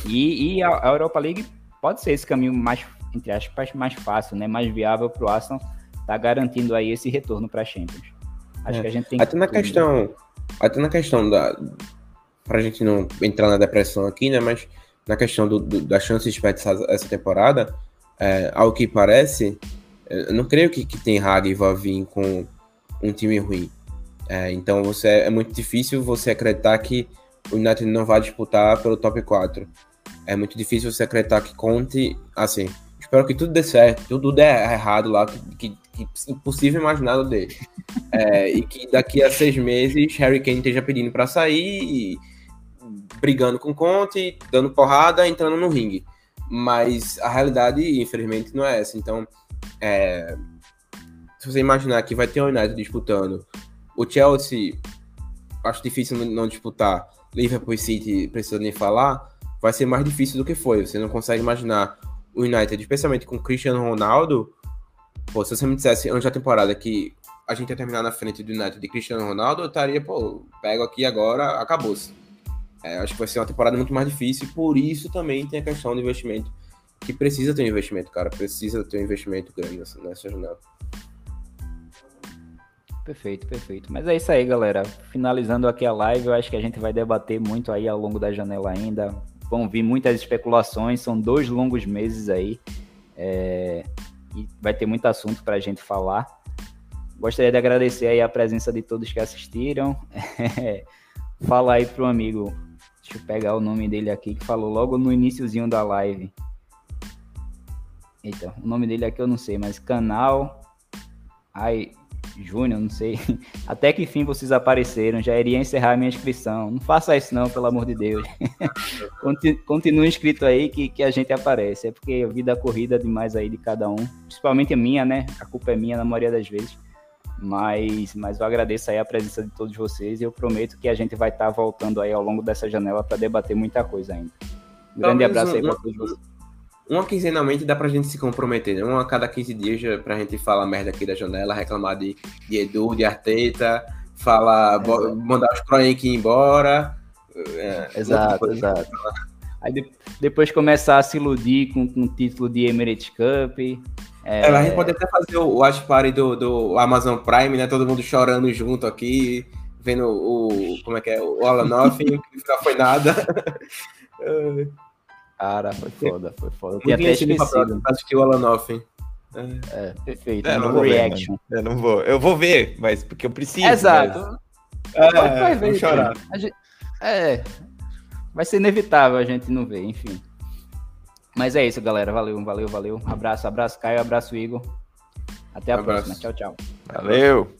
E, e a, a Europa League pode ser esse caminho mais, entre aspas, mais fácil, né? Mais viável para o Arsenal tá garantindo aí esse retorno para a Champions. Acho é. que a gente tem até na questão, até na questão da pra gente não entrar na depressão aqui, né? Mas na questão do, do, da chance de desperdiçar essa temporada, é, ao que parece, eu não creio que, que Ten Hag vá vir com um time ruim. É, então você é muito difícil você acreditar que o United não vai disputar pelo top 4. É muito difícil você acreditar que Conte, assim, espero que tudo dê certo, tudo dê errado lá, que, que, impossível imaginar dele. É, e que daqui a seis meses Harry Kane esteja pedindo para sair, brigando com Conte, dando porrada, entrando no ringue. Mas a realidade, infelizmente, não é essa. Então, é, se você imaginar que vai ter o United disputando, o Chelsea, acho difícil não disputar, Liverpool City, precisa nem falar, vai ser mais difícil do que foi. Você não consegue imaginar o United, especialmente com Cristiano Ronaldo. Pô, se você me dissesse antes da temporada que a gente ia terminar na frente do United de Cristiano Ronaldo, eu estaria, pô, pego aqui agora, acabou-se. É, acho que vai ser uma temporada muito mais difícil, por isso também tem a questão do investimento, que precisa ter um investimento, cara, precisa ter um investimento grande nessa, nessa janela. Perfeito, perfeito. Mas é isso aí, galera. Finalizando aqui a live, eu acho que a gente vai debater muito aí ao longo da janela ainda. Vão vir muitas especulações, são dois longos meses aí. É... E vai ter muito assunto para a gente falar. Gostaria de agradecer aí a presença de todos que assistiram. Fala aí pro amigo Deixa eu pegar o nome dele aqui, que falou logo no iníciozinho da live. Eita, o nome dele aqui eu não sei, mas canal. Ai, Júnior, não sei. Até que enfim vocês apareceram, já iria encerrar a minha inscrição. Não faça isso não, pelo amor de Deus. Continue inscrito aí que, que a gente aparece. É porque a vida corrida demais aí de cada um. Principalmente a minha, né? A culpa é minha na maioria das vezes. Mas, mas eu agradeço aí a presença de todos vocês e eu prometo que a gente vai estar tá voltando aí ao longo dessa janela para debater muita coisa ainda. Um grande abraço aí para todos vocês. Uma quinzenalmente dá pra gente se comprometer, né? Uma a cada 15 dias pra gente falar merda aqui da janela, reclamar de, de Edu, de Arteta, falar, é, mandar os Kroenke embora. É, exato, exato. Aí de, depois começar a se iludir com, com o título de Emirates Cup. É... é... a gente pode até fazer o watch party do, do Amazon Prime, né? Todo mundo chorando junto aqui, vendo o. Como é que é? O Alan Nothing, que não foi nada. Cara, foi foda, foi foda. Eu tinha até esquecido. Assistir o Alan Nothing. É, perfeito. É, não vou reaction. Ver, eu não vou. Eu vou ver, mas porque eu preciso. Exato. Mas... É, vai ver, chorar. Gente... É. Vai ser inevitável a gente não ver, enfim. Mas é isso, galera. Valeu, valeu, valeu. Abraço, abraço, Caio, abraço, Igor. Até a abraço. próxima. Tchau, tchau. Valeu.